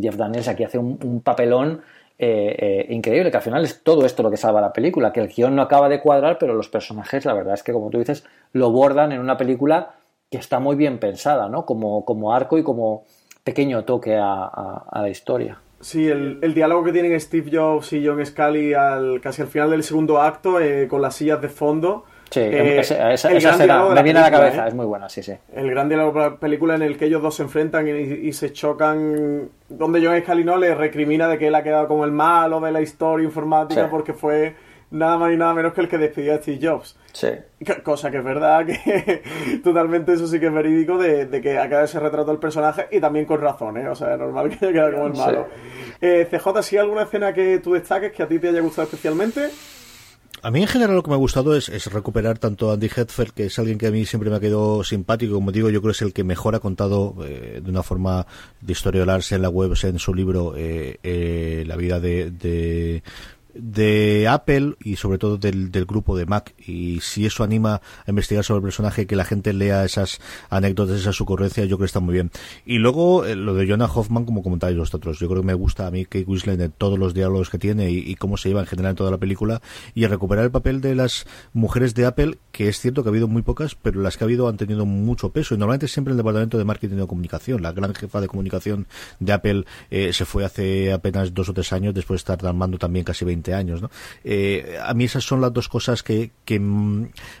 Jeff Daniels aquí hace un papelón eh, eh, increíble, que al final es todo esto lo que salva la película, que el guion no acaba de cuadrar, pero los personajes, la verdad es que, como tú dices, lo bordan en una película que está muy bien pensada, ¿no? Como, como arco y como pequeño toque a, la historia. Sí, el, diálogo que tienen Steve Jobs y John Scully al, casi al final del segundo acto, eh, con las sillas de fondo, Sí, eh, esa, escena me viene a la cabeza, ¿eh? es muy buena, sí, sí. El gran diálogo de la película en el que ellos dos se enfrentan y, se chocan, donde John Scalino le recrimina de que él ha quedado como el malo de la historia informática porque fue nada más y nada menos que el que despidió a Steve Jobs. Sí. Cosa que es verdad, que [laughs] totalmente eso sí que es verídico de, que acaba ese retrato del personaje y también con razón, ¿eh? O sea, es normal que haya quedado como el malo. Eh, CJ, ¿sí alguna escena que tú destaques que a ti te haya gustado especialmente? A mí en general lo que me ha gustado es, recuperar tanto a Andy Hetfield, que es alguien que a mí siempre me ha quedado simpático, como digo, yo creo que es el que mejor ha contado eh, de una forma de historiolarse en la web, en su libro, eh, eh, la vida de Apple y sobre todo del, del, grupo de Mac. Y si eso anima a investigar sobre el personaje que la gente lea esas anécdotas esas ocurrencias yo creo que está muy bien. Y luego eh, lo de Jonah Hoffman como comentáis vosotros yo creo que me gusta a mí Kate Winslet en todos los diálogos que tiene y, cómo se lleva en general en toda la película y recuperar el papel de las mujeres de Apple que es cierto que ha habido muy pocas pero las que ha habido han tenido mucho peso. Y normalmente siempre el departamento de marketing o comunicación la gran jefa de comunicación de Apple eh, se fue hace apenas dos o tres años después de estar armando también casi 20 años. Eh, a mí esas son las dos cosas que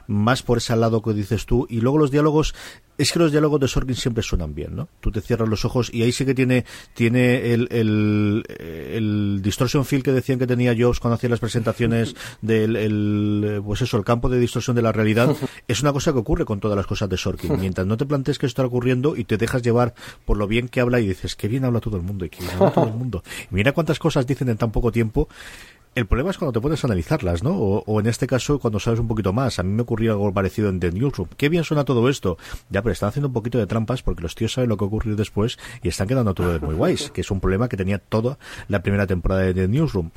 más por ese lado que dices tú. Y luego los diálogos es que los diálogos de Sorkin siempre suenan bien, ¿no? Tú te cierras los ojos y ahí sí que tiene, tiene el, el, el distortion field que decían que tenía Jobs cuando hacía las presentaciones del, el, pues eso, el campo de distorsión de la realidad. [laughs] Es una cosa que ocurre con todas las cosas de Sorkin. Mientras no te plantees que esto está ocurriendo y te dejas llevar por lo bien que habla y dices, que bien habla todo el mundo y que bien habla todo el mundo. Y [laughs] mira cuántas cosas dicen en tan poco tiempo el problema es cuando te puedes analizarlas, ¿no? O, en este caso, cuando sabes un poquito más. A mí me ocurrió algo parecido en The Newsroom. Qué bien suena todo esto. Ya, pero están haciendo un poquito de trampas porque los tíos saben lo que ocurrió después y están quedando todo muy guays, que es un problema que tenía toda la primera temporada de The Newsroom.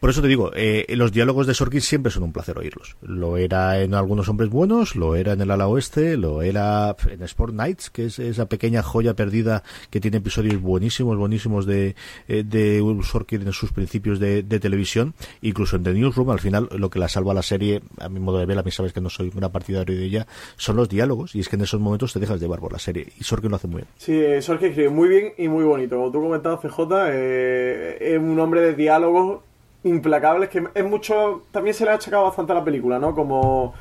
Por eso te digo, eh, los diálogos de Sorkin siempre son un placer oírlos. Lo era en Algunos Hombres Buenos, lo era en El Ala Oeste, lo era en Sport Nights, que es esa pequeña joya perdida que tiene episodios buenísimos, buenísimos de, eh, de Sorkin en sus principios de, televisión. Incluso en The Newsroom, al final, lo que la salva a la serie, a mi modo de ver, a mí sabes que no soy una partidario de ella, son los diálogos. Y es que en esos momentos te dejas llevar por la serie. Y Sorkin lo hace muy bien. Sí, eh, Sorkin escribe muy bien y muy bonito. Como tú comentabas, CJ, es un hombre de diálogos implacables que es mucho también se le ha achacado bastante a la película no como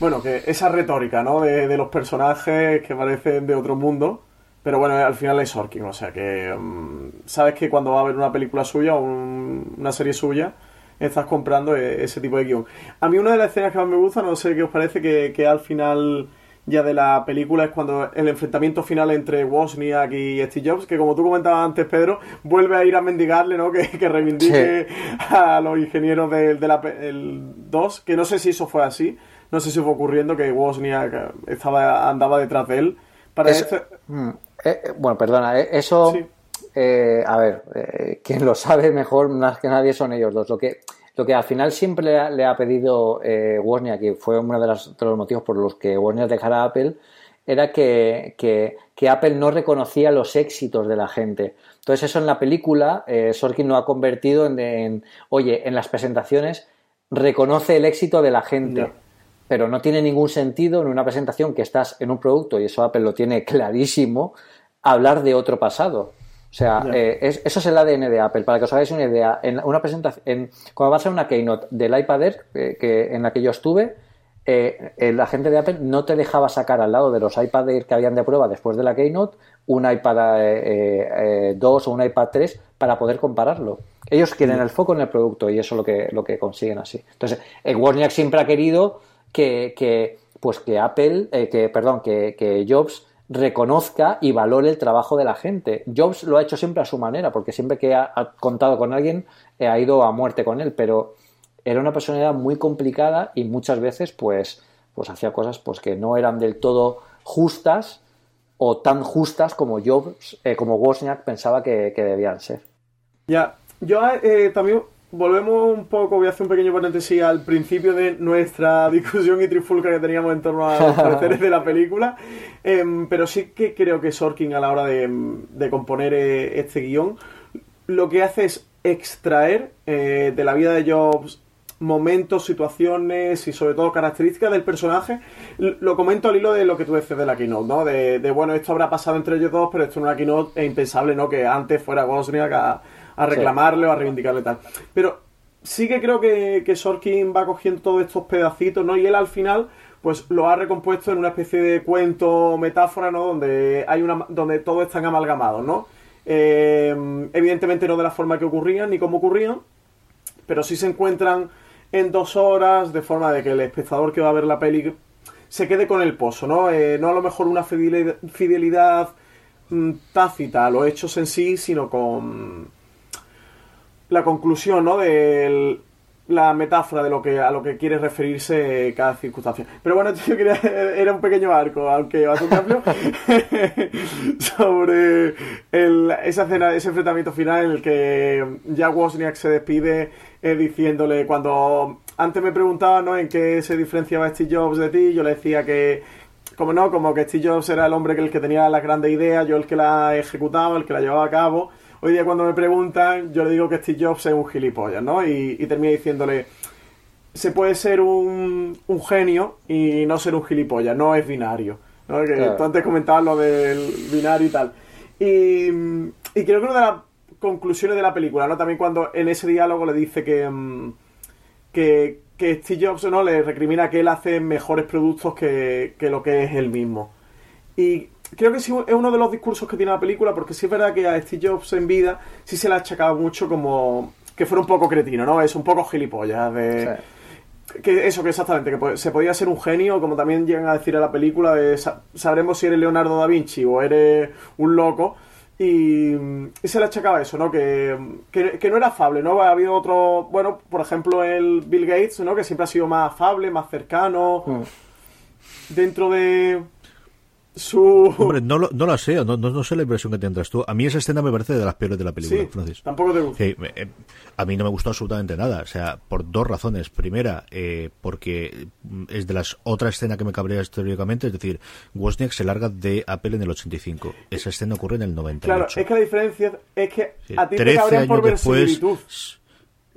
bueno, que esa retórica, ¿no? De, los personajes que parecen de otro mundo. Pero bueno, al final es Sorkin, o sea que mm, sabes que cuando va a haber una película suya o una serie suya, estás comprando e, ese tipo de guion. A mí una de las escenas que más me gusta, no sé qué os parece, que al final ya de la película es cuando el enfrentamiento final entre Wozniak y Steve Jobs, que como tú comentabas antes, Pedro, vuelve a ir a mendigarle, ¿no? [laughs] Que, que reivindique a los ingenieros del de la 2, que no sé si eso fue así, no sé si fue ocurriendo que Wozniak estaba, andaba detrás de él. Para este... Mm, eh, eh, bueno, perdona, eh, eso... a ver, quien lo sabe mejor más que nadie son ellos dos. Lo que lo que al final siempre le ha, pedido eh, Wozniak, que fue uno de, los motivos por los que Wozniak dejara a Apple, era que, Apple no reconocía los éxitos de la gente. Entonces eso en la película, eh, Sorkin lo ha convertido en, oye, en las presentaciones reconoce el éxito de la gente. Pero no tiene ningún sentido en una presentación que estás en un producto, y eso Apple lo tiene [laughs] clarísimo, hablar de otro pasado. O sea, eh, eso es el ADN de Apple. Para que os hagáis una idea, en una presentación, en, cuando va a ser una keynote del iPad Air, que, en la que yo estuve, eh, la gente de Apple no te dejaba sacar al lado de los iPad Air que habían de prueba después de la keynote un iPad 2 eh, o un iPad 3 para poder compararlo. Ellos quieren el foco en el producto y eso es lo que, lo que consiguen así. Entonces, Wozniak siempre ha querido que, que pues que Apple, que, perdón, que, que Jobs reconozca y valore el trabajo de la gente. Jobs lo ha hecho siempre a su manera, porque siempre que ha, contado con alguien eh, ha ido a muerte con él, pero era una personalidad muy complicada y muchas veces pues, pues hacía cosas pues, que no eran del todo justas o tan justas como Jobs, eh, como Wozniak pensaba que, debían ser. Ya, yo eh, también volvemos un poco, voy a hacer un pequeño paréntesis al principio de nuestra [laughs] discusión y trifulca que teníamos en torno a los [laughs] pareceres de la película, em, pero sí que creo que Sorkin a la hora de, componer eh, este guion lo que hace es extraer eh, de la vida de Jobs momentos, situaciones y sobre todo características del personaje. Lo comento al hilo de lo que tú dices de la keynote, ¿no? De, bueno, esto habrá pasado entre ellos dos, pero esto en una keynote es impensable, ¿no? Que antes fuera Wozniak a a reclamarle o a reivindicarle tal. Pero sí que creo que, que Sorkin va cogiendo todos estos pedacitos, ¿no? Y él al final pues lo ha recompuesto en una especie de cuento, metáfora, ¿no? Donde hay una, donde todo están amalgamados, ¿no? Eh, evidentemente no de la forma que ocurrían ni cómo ocurrían, pero sí se encuentran en dos horas de forma de que el espectador que va a ver la peli se quede con el pozo, ¿no? Eh, no a lo mejor una fidelidad, fidelidad mm, tácita a los hechos en sí, sino con la conclusión, ¿no? De la metáfora de lo que a lo que quiere referirse cada circunstancia. Pero bueno, [laughs] yo quería, era un pequeño arco, aunque bastante amplio, [laughs] sobre esa escena, ese enfrentamiento final en el que ya Wozniak se despide eh, diciéndole cuando antes me preguntaba, ¿no? En qué se diferenciaba Steve Jobs de ti, yo le decía que como no, como que Steve Jobs era el hombre que el que tenía las grandes ideas, yo el que la ejecutaba, el que la llevaba a cabo Hoy día cuando me preguntan, yo le digo que Steve Jobs es un gilipollas, ¿no? Y, y termino diciéndole, se puede ser un, genio y no ser un gilipollas, no es binario. ¿no? Que tú antes comentabas lo del binario y tal. Y, creo que una de las conclusiones de la película, ¿no? También cuando en ese diálogo le dice que, mm, que, que Steve Jobs no le recrimina que él hace mejores productos que, que lo que es él mismo. Y creo que sí es uno de los discursos que tiene la película, porque sí es verdad que a Steve Jobs en vida sí se le ha achacado mucho como que fuera un poco cretino, ¿no? Es un poco gilipollas de... Que eso, que exactamente, que se podía ser un genio, como también llegan a decir en la película, sabremos si eres Leonardo da Vinci o eres un loco, y, se le achacaba eso, ¿no? Que, que, no era afable, ¿no? Ha habido otro, bueno, por ejemplo, el Bill Gates, ¿no? Que siempre ha sido más afable, más cercano, mm. dentro de su... Hombre, no lo, no sé, no, no, sé la impresión que tendrás tú. A mí esa escena me parece de las peores de la película, Francis. Tampoco te gusta. Eh, a mí no me gustó absolutamente nada. O sea, por dos razones. Primera, eh, porque es de las otra escena que me cabrea históricamente, es decir, Wozniak se larga de Apple en el 85. Esa escena ocurre en el 98. Claro, es que la diferencia es que a ti te cabrean por después,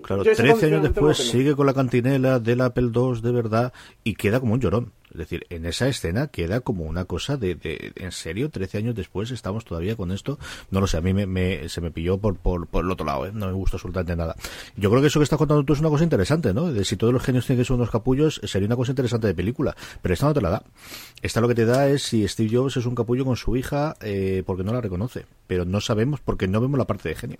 Claro, 13 años después sigue con la cantinela del Apple II de verdad y queda como un llorón. Es decir, en esa escena queda como una cosa de, de ¿en serio? ¿13 años después estamos todavía con esto? No lo sé, a mí me, se me pilló por, por, por, el otro lado, ¿eh? no me gusta absolutamente nada. Yo creo que eso que estás contando tú es una cosa interesante, ¿no? De si todos los genios tienen que ser unos capullos, sería una cosa interesante de película, pero esta no te la da. Esta lo que te da es si Steve Jobs es un capullo con su hija eh, porque no la reconoce, pero no sabemos porque no vemos la parte de genio.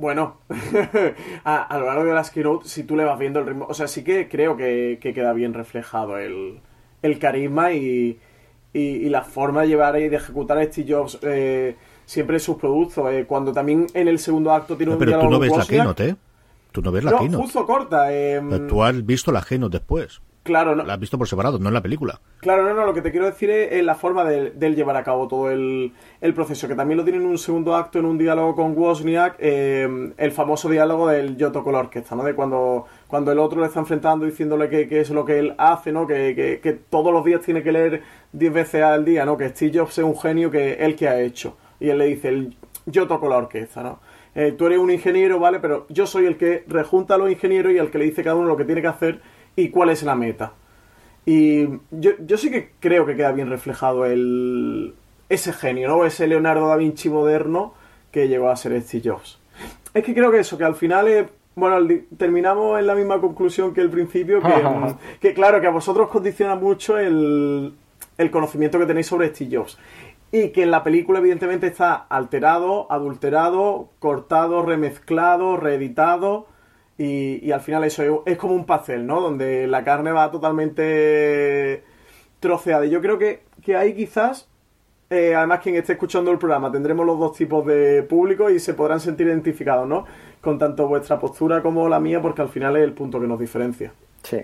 Bueno, [laughs] a, lo largo de las keynote, si tú le vas viendo el ritmo, o sea, sí que creo que, queda bien reflejado el, carisma y, la forma de llevar y de ejecutar a Steve Jobs eh, siempre sus productos. Eh, cuando también en el segundo acto tiene un Pero tú no ves la keynote, ¿eh? Tú no ves la no, justo corta. Em, tú has visto la keynote después. Claro, no. La has visto por separado, no en la película. Claro, no, no, lo que te quiero decir es, la forma de, llevar a cabo todo el, proceso, que también lo tiene en un segundo acto, en un diálogo con Wozniak, eh, el famoso diálogo del yo toco la orquesta, ¿no? De cuando, cuando el otro le está enfrentando diciéndole que, es lo que él hace, ¿no? Que, todos los días tiene que leer 10 veces al día, ¿no? Que Steve Jobs es un genio que él que ha hecho. Y él le dice, el, yo toco la orquesta, ¿no? Eh, tú eres un ingeniero, ¿vale? Pero yo soy el que rejunta a los ingenieros y el que le dice cada uno lo que tiene que hacer y cuál es la meta. Y yo, yo sí que creo que queda bien reflejado el, ese genio, ¿no? Ese Leonardo da Vinci moderno que llegó a ser Steve Jobs. Es que creo que eso, que al final bueno, terminamos en la misma conclusión que el principio, que, [laughs] que claro, que a vosotros condiciona mucho el, el, conocimiento que tenéis sobre Steve Jobs. Y que en la película evidentemente está alterado, adulterado, cortado, remezclado, reeditado. Y, al final eso es, como un pastel, ¿no? Donde la carne va totalmente troceada. Y yo creo que, que ahí quizás, eh, además quien esté escuchando el programa, tendremos los dos tipos de público y se podrán sentir identificados, ¿no? Con tanto vuestra postura como la mía, porque al final es el punto que nos diferencia. Sí,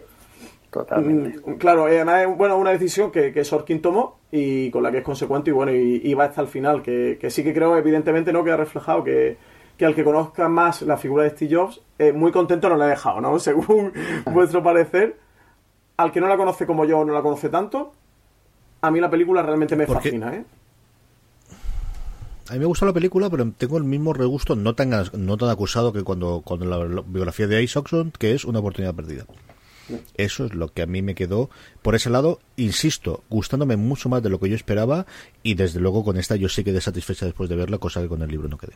totalmente. Mm, claro, eh, además es bueno, una decisión que, que Sorkin tomó y con la que es consecuente y bueno, y, va hasta el final, que, que sí que creo evidentemente no queda reflejado que que al que conozca más la figura de Steve Jobs, eh, muy contento no la he dejado, ¿no? [laughs] Según vuestro parecer. Al que no la conoce como yo, no la conoce tanto, a mí la película realmente me fascina, ¿eh? A mí me gusta la película, pero tengo el mismo regusto, no tan, no tan acusado que cuando, cuando la, biografía de Ice Oxon, que es una oportunidad perdida. Eso es lo que a mí me quedó por ese lado, insisto, gustándome mucho más de lo que yo esperaba y desde luego con esta yo sí quedé satisfecha después de verla, cosa que con el libro no quedé.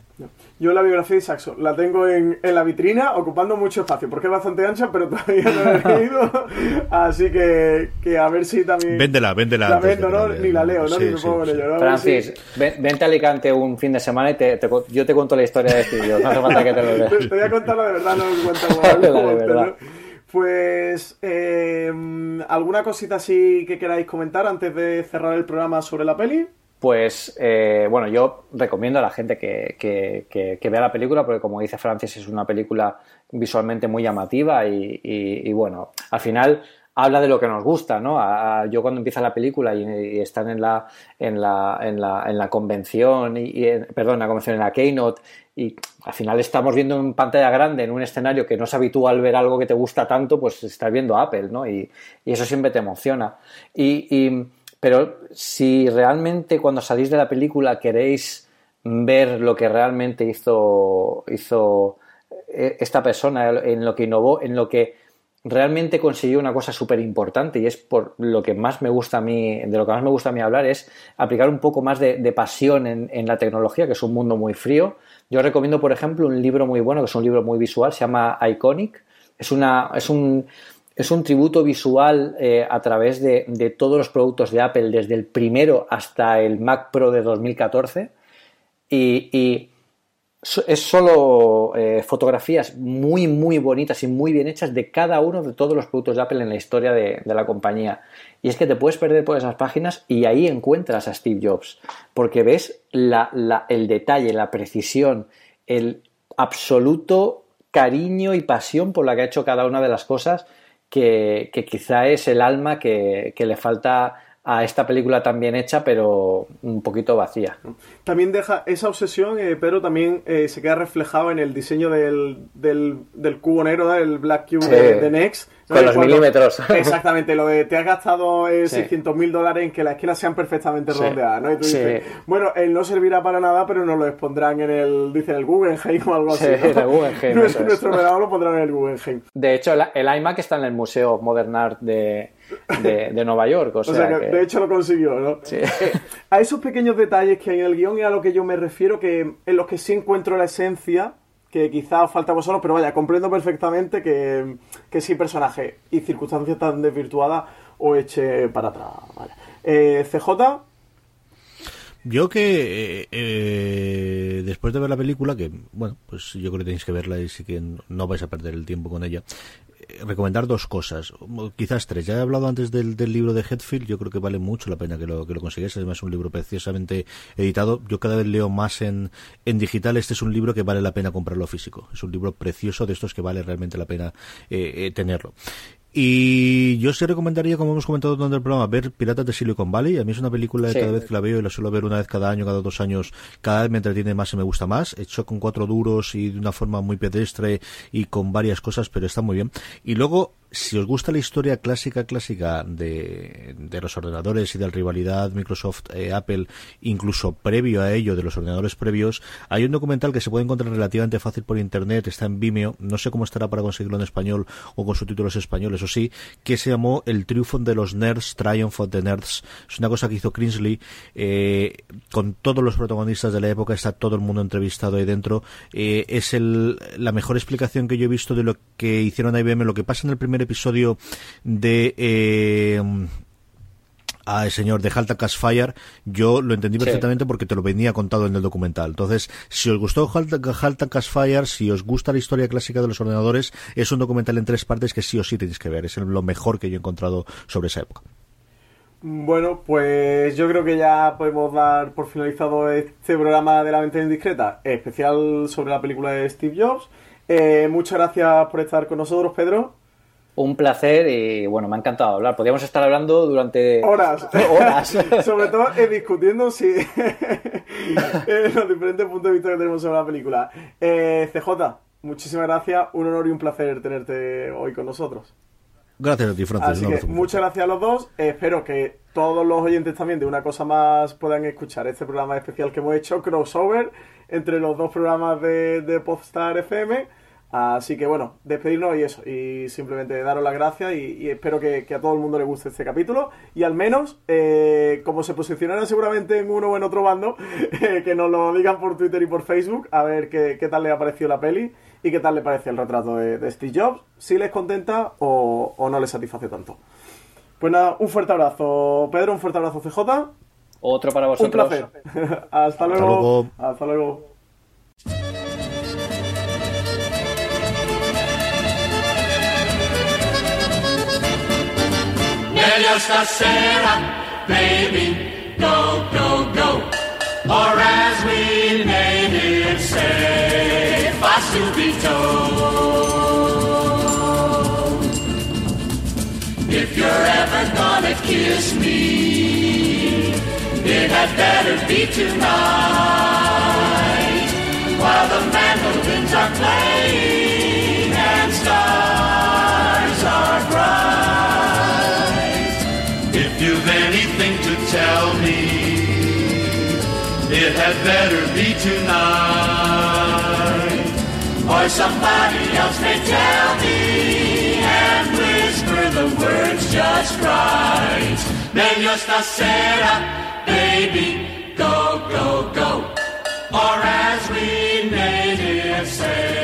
Yo la biografía de Saxo la tengo en, la vitrina ocupando mucho espacio porque es bastante ancha, pero todavía no la he [laughs] leído, así que, que, a ver si también... Véndela, véndela. La vendo, ¿no? Ni la leo, ¿no? Ni me pongo ello, Francis, vente a Alicante un fin de semana y te, yo te cuento la historia de este no hace falta que te lo leas. [laughs] te, voy a contarlo de verdad, no lo cuento [laughs] de verdad. Pues, eh, ¿alguna cosita así que queráis comentar antes de cerrar el programa sobre la peli? Pues, eh, bueno, yo recomiendo a la gente que, que, vea la película porque, como dice Francis, es una película visualmente muy llamativa y bueno, al final habla de lo que nos gusta, ¿no? yo cuando empieza la película y, están en la, en la, en la, en la convención, y, perdón, en la convención, en la Keynote, y al final estamos viendo en pantalla grande, en un escenario que no es habitual ver algo que te gusta tanto, pues estás viendo Apple, ¿no? Y, eso siempre te emociona. Y, pero si realmente cuando salís de la película queréis ver lo que realmente hizo, hizo eh, esta persona, en lo que innovó, en lo que realmente consiguió una cosa súper importante y es por lo que más me gusta a mí, de lo que más me gusta a mí hablar, es aplicar un poco más de, pasión en, la tecnología, que es un mundo muy frío. Yo recomiendo, por ejemplo, un libro muy bueno, que es un libro muy visual, se llama Iconic. Es, una, es, un, es un tributo visual eh, a través de, todos los productos de Apple, desde el primero hasta el Mac Pro de 2014. y es solo eh, fotografías muy, muy bonitas y muy bien hechas de cada uno de todos los productos de Apple en la historia de, la compañía. Y es que te puedes perder por esas páginas y ahí encuentras a Steve Jobs, porque ves el detalle, la precisión, el absoluto cariño y pasión por la que ha hecho cada una de las cosas que, quizá es el alma que, le falta a esta película tan bien hecha, pero un poquito vacía. También deja esa obsesión, eh, pero también eh, se queda reflejado en el diseño del, del, del cubo negro, el Black Cube de, Next. Con los milímetros. [laughs] Exactamente, lo de te has gastado eh, 600 mil dólares en que las esquinas sean perfectamente redondeadas, ¿no? Y tú dices, bueno, él no servirá para nada, pero nos lo expondrán en el, dicen, el Guggenheim o algo así. en el Guggenheim. nuestro, nuestro lo pondrán en el Guggenheim. De hecho, el iMac está en el Museo Modern Art de, de, Nueva York. O [laughs] sea, que, de hecho lo consiguió, ¿no? Sí. [laughs] A esos pequeños detalles que hay en el guion y a lo que yo me refiero, que en los que sí encuentro la esencia, que quizás falta a vosotros, pero vaya, comprendo perfectamente que, que sí personaje y circunstancias tan desvirtuadas o eche para atrás. Eh, CJ. Yo que eh, eh, después de ver la película, que bueno, pues yo creo que tenéis que verla y sí que no vais a perder el tiempo con ella recomendar dos cosas, quizás tres. Ya he hablado antes del, libro de Hetfield, yo creo que vale mucho la pena que lo, que lo consigáis. Además, es un libro preciosamente editado. Yo cada vez leo más en, en digital. Este es un libro que vale la pena comprarlo físico. Es un libro precioso de estos que vale realmente la pena eh, eh, tenerlo. Y yo sí recomendaría, como hemos comentado durante el programa, ver Piratas de Silicon Valley. A mí es una película que cada vez que la veo y la suelo ver una vez cada año, cada dos años, cada vez me entretiene más y me gusta más. Hecho con cuatro duros y de una forma muy pedestre y con varias cosas, pero está muy bien. Y luego si os gusta la historia clásica, clásica de, de los ordenadores y de la rivalidad Microsoft-Apple, incluso previo a ello, de los ordenadores previos, hay un documental que se puede encontrar relativamente fácil por internet, está en Vimeo, no sé cómo estará para conseguirlo en español o con subtítulos españoles o sí, que se llamó El triunfo de los nerds, Triumph of the Nerds. Es una cosa que hizo Kingsley, eh, con todos los protagonistas de la época, está todo el mundo entrevistado ahí dentro. Eh, es el, la mejor explicación que yo he visto de lo que hicieron IBM, lo que pasa en el primer episodio de... Eh, al señor de Halta Fire, yo lo entendí perfectamente porque te lo venía contado en el documental. Entonces, si os gustó Halta Fire, si os gusta la historia clásica de los ordenadores, es un documental en tres partes que sí o sí tenéis que ver. Es lo mejor que yo he encontrado sobre esa época. Bueno, pues yo creo que ya podemos dar por finalizado este programa de la venta indiscreta, especial sobre la película de Steve Jobs. Eh, muchas gracias por estar con nosotros, Pedro. Un placer y bueno, me ha encantado hablar. Podríamos estar hablando durante horas. [laughs] horas. [laughs] sobre todo eh, discutiendo si [laughs] eh, los diferentes puntos de vista que tenemos sobre la película. Eh, CJ, muchísimas gracias. Un honor y un placer tenerte hoy con nosotros. Gracias a ti, Francis. muchas gracias a los dos. espero que todos los oyentes también de una cosa más puedan escuchar este programa especial que hemos hecho, crossover, entre los dos programas de, de Podstar FM Así que bueno, despedirnos y eso, y simplemente daros las gracias y, espero que, a todo el mundo le guste este capítulo y al menos, eh, como se posicionarán seguramente en uno o en otro bando, [laughs] eh, que nos lo digan por Twitter y por Facebook, a ver qué, tal le ha parecido la peli y qué tal le parece el retrato de, Steve Jobs, si les contenta o, o no les satisface tanto. Pues nada, un fuerte abrazo Pedro, un fuerte abrazo CJ. Otro para vosotros. Un placer. [laughs] Hasta luego. Hasta luego. Meglio stasera, baby, go, go, go. Or as we natives say, fa. If you're ever gonna kiss me, it had better be tonight. While the mandolins are playing and stars it had better be tonight. Or somebody else may tell me and whisper the words just right. Meglio stasera, baby, go, go, go. Or as we natives say,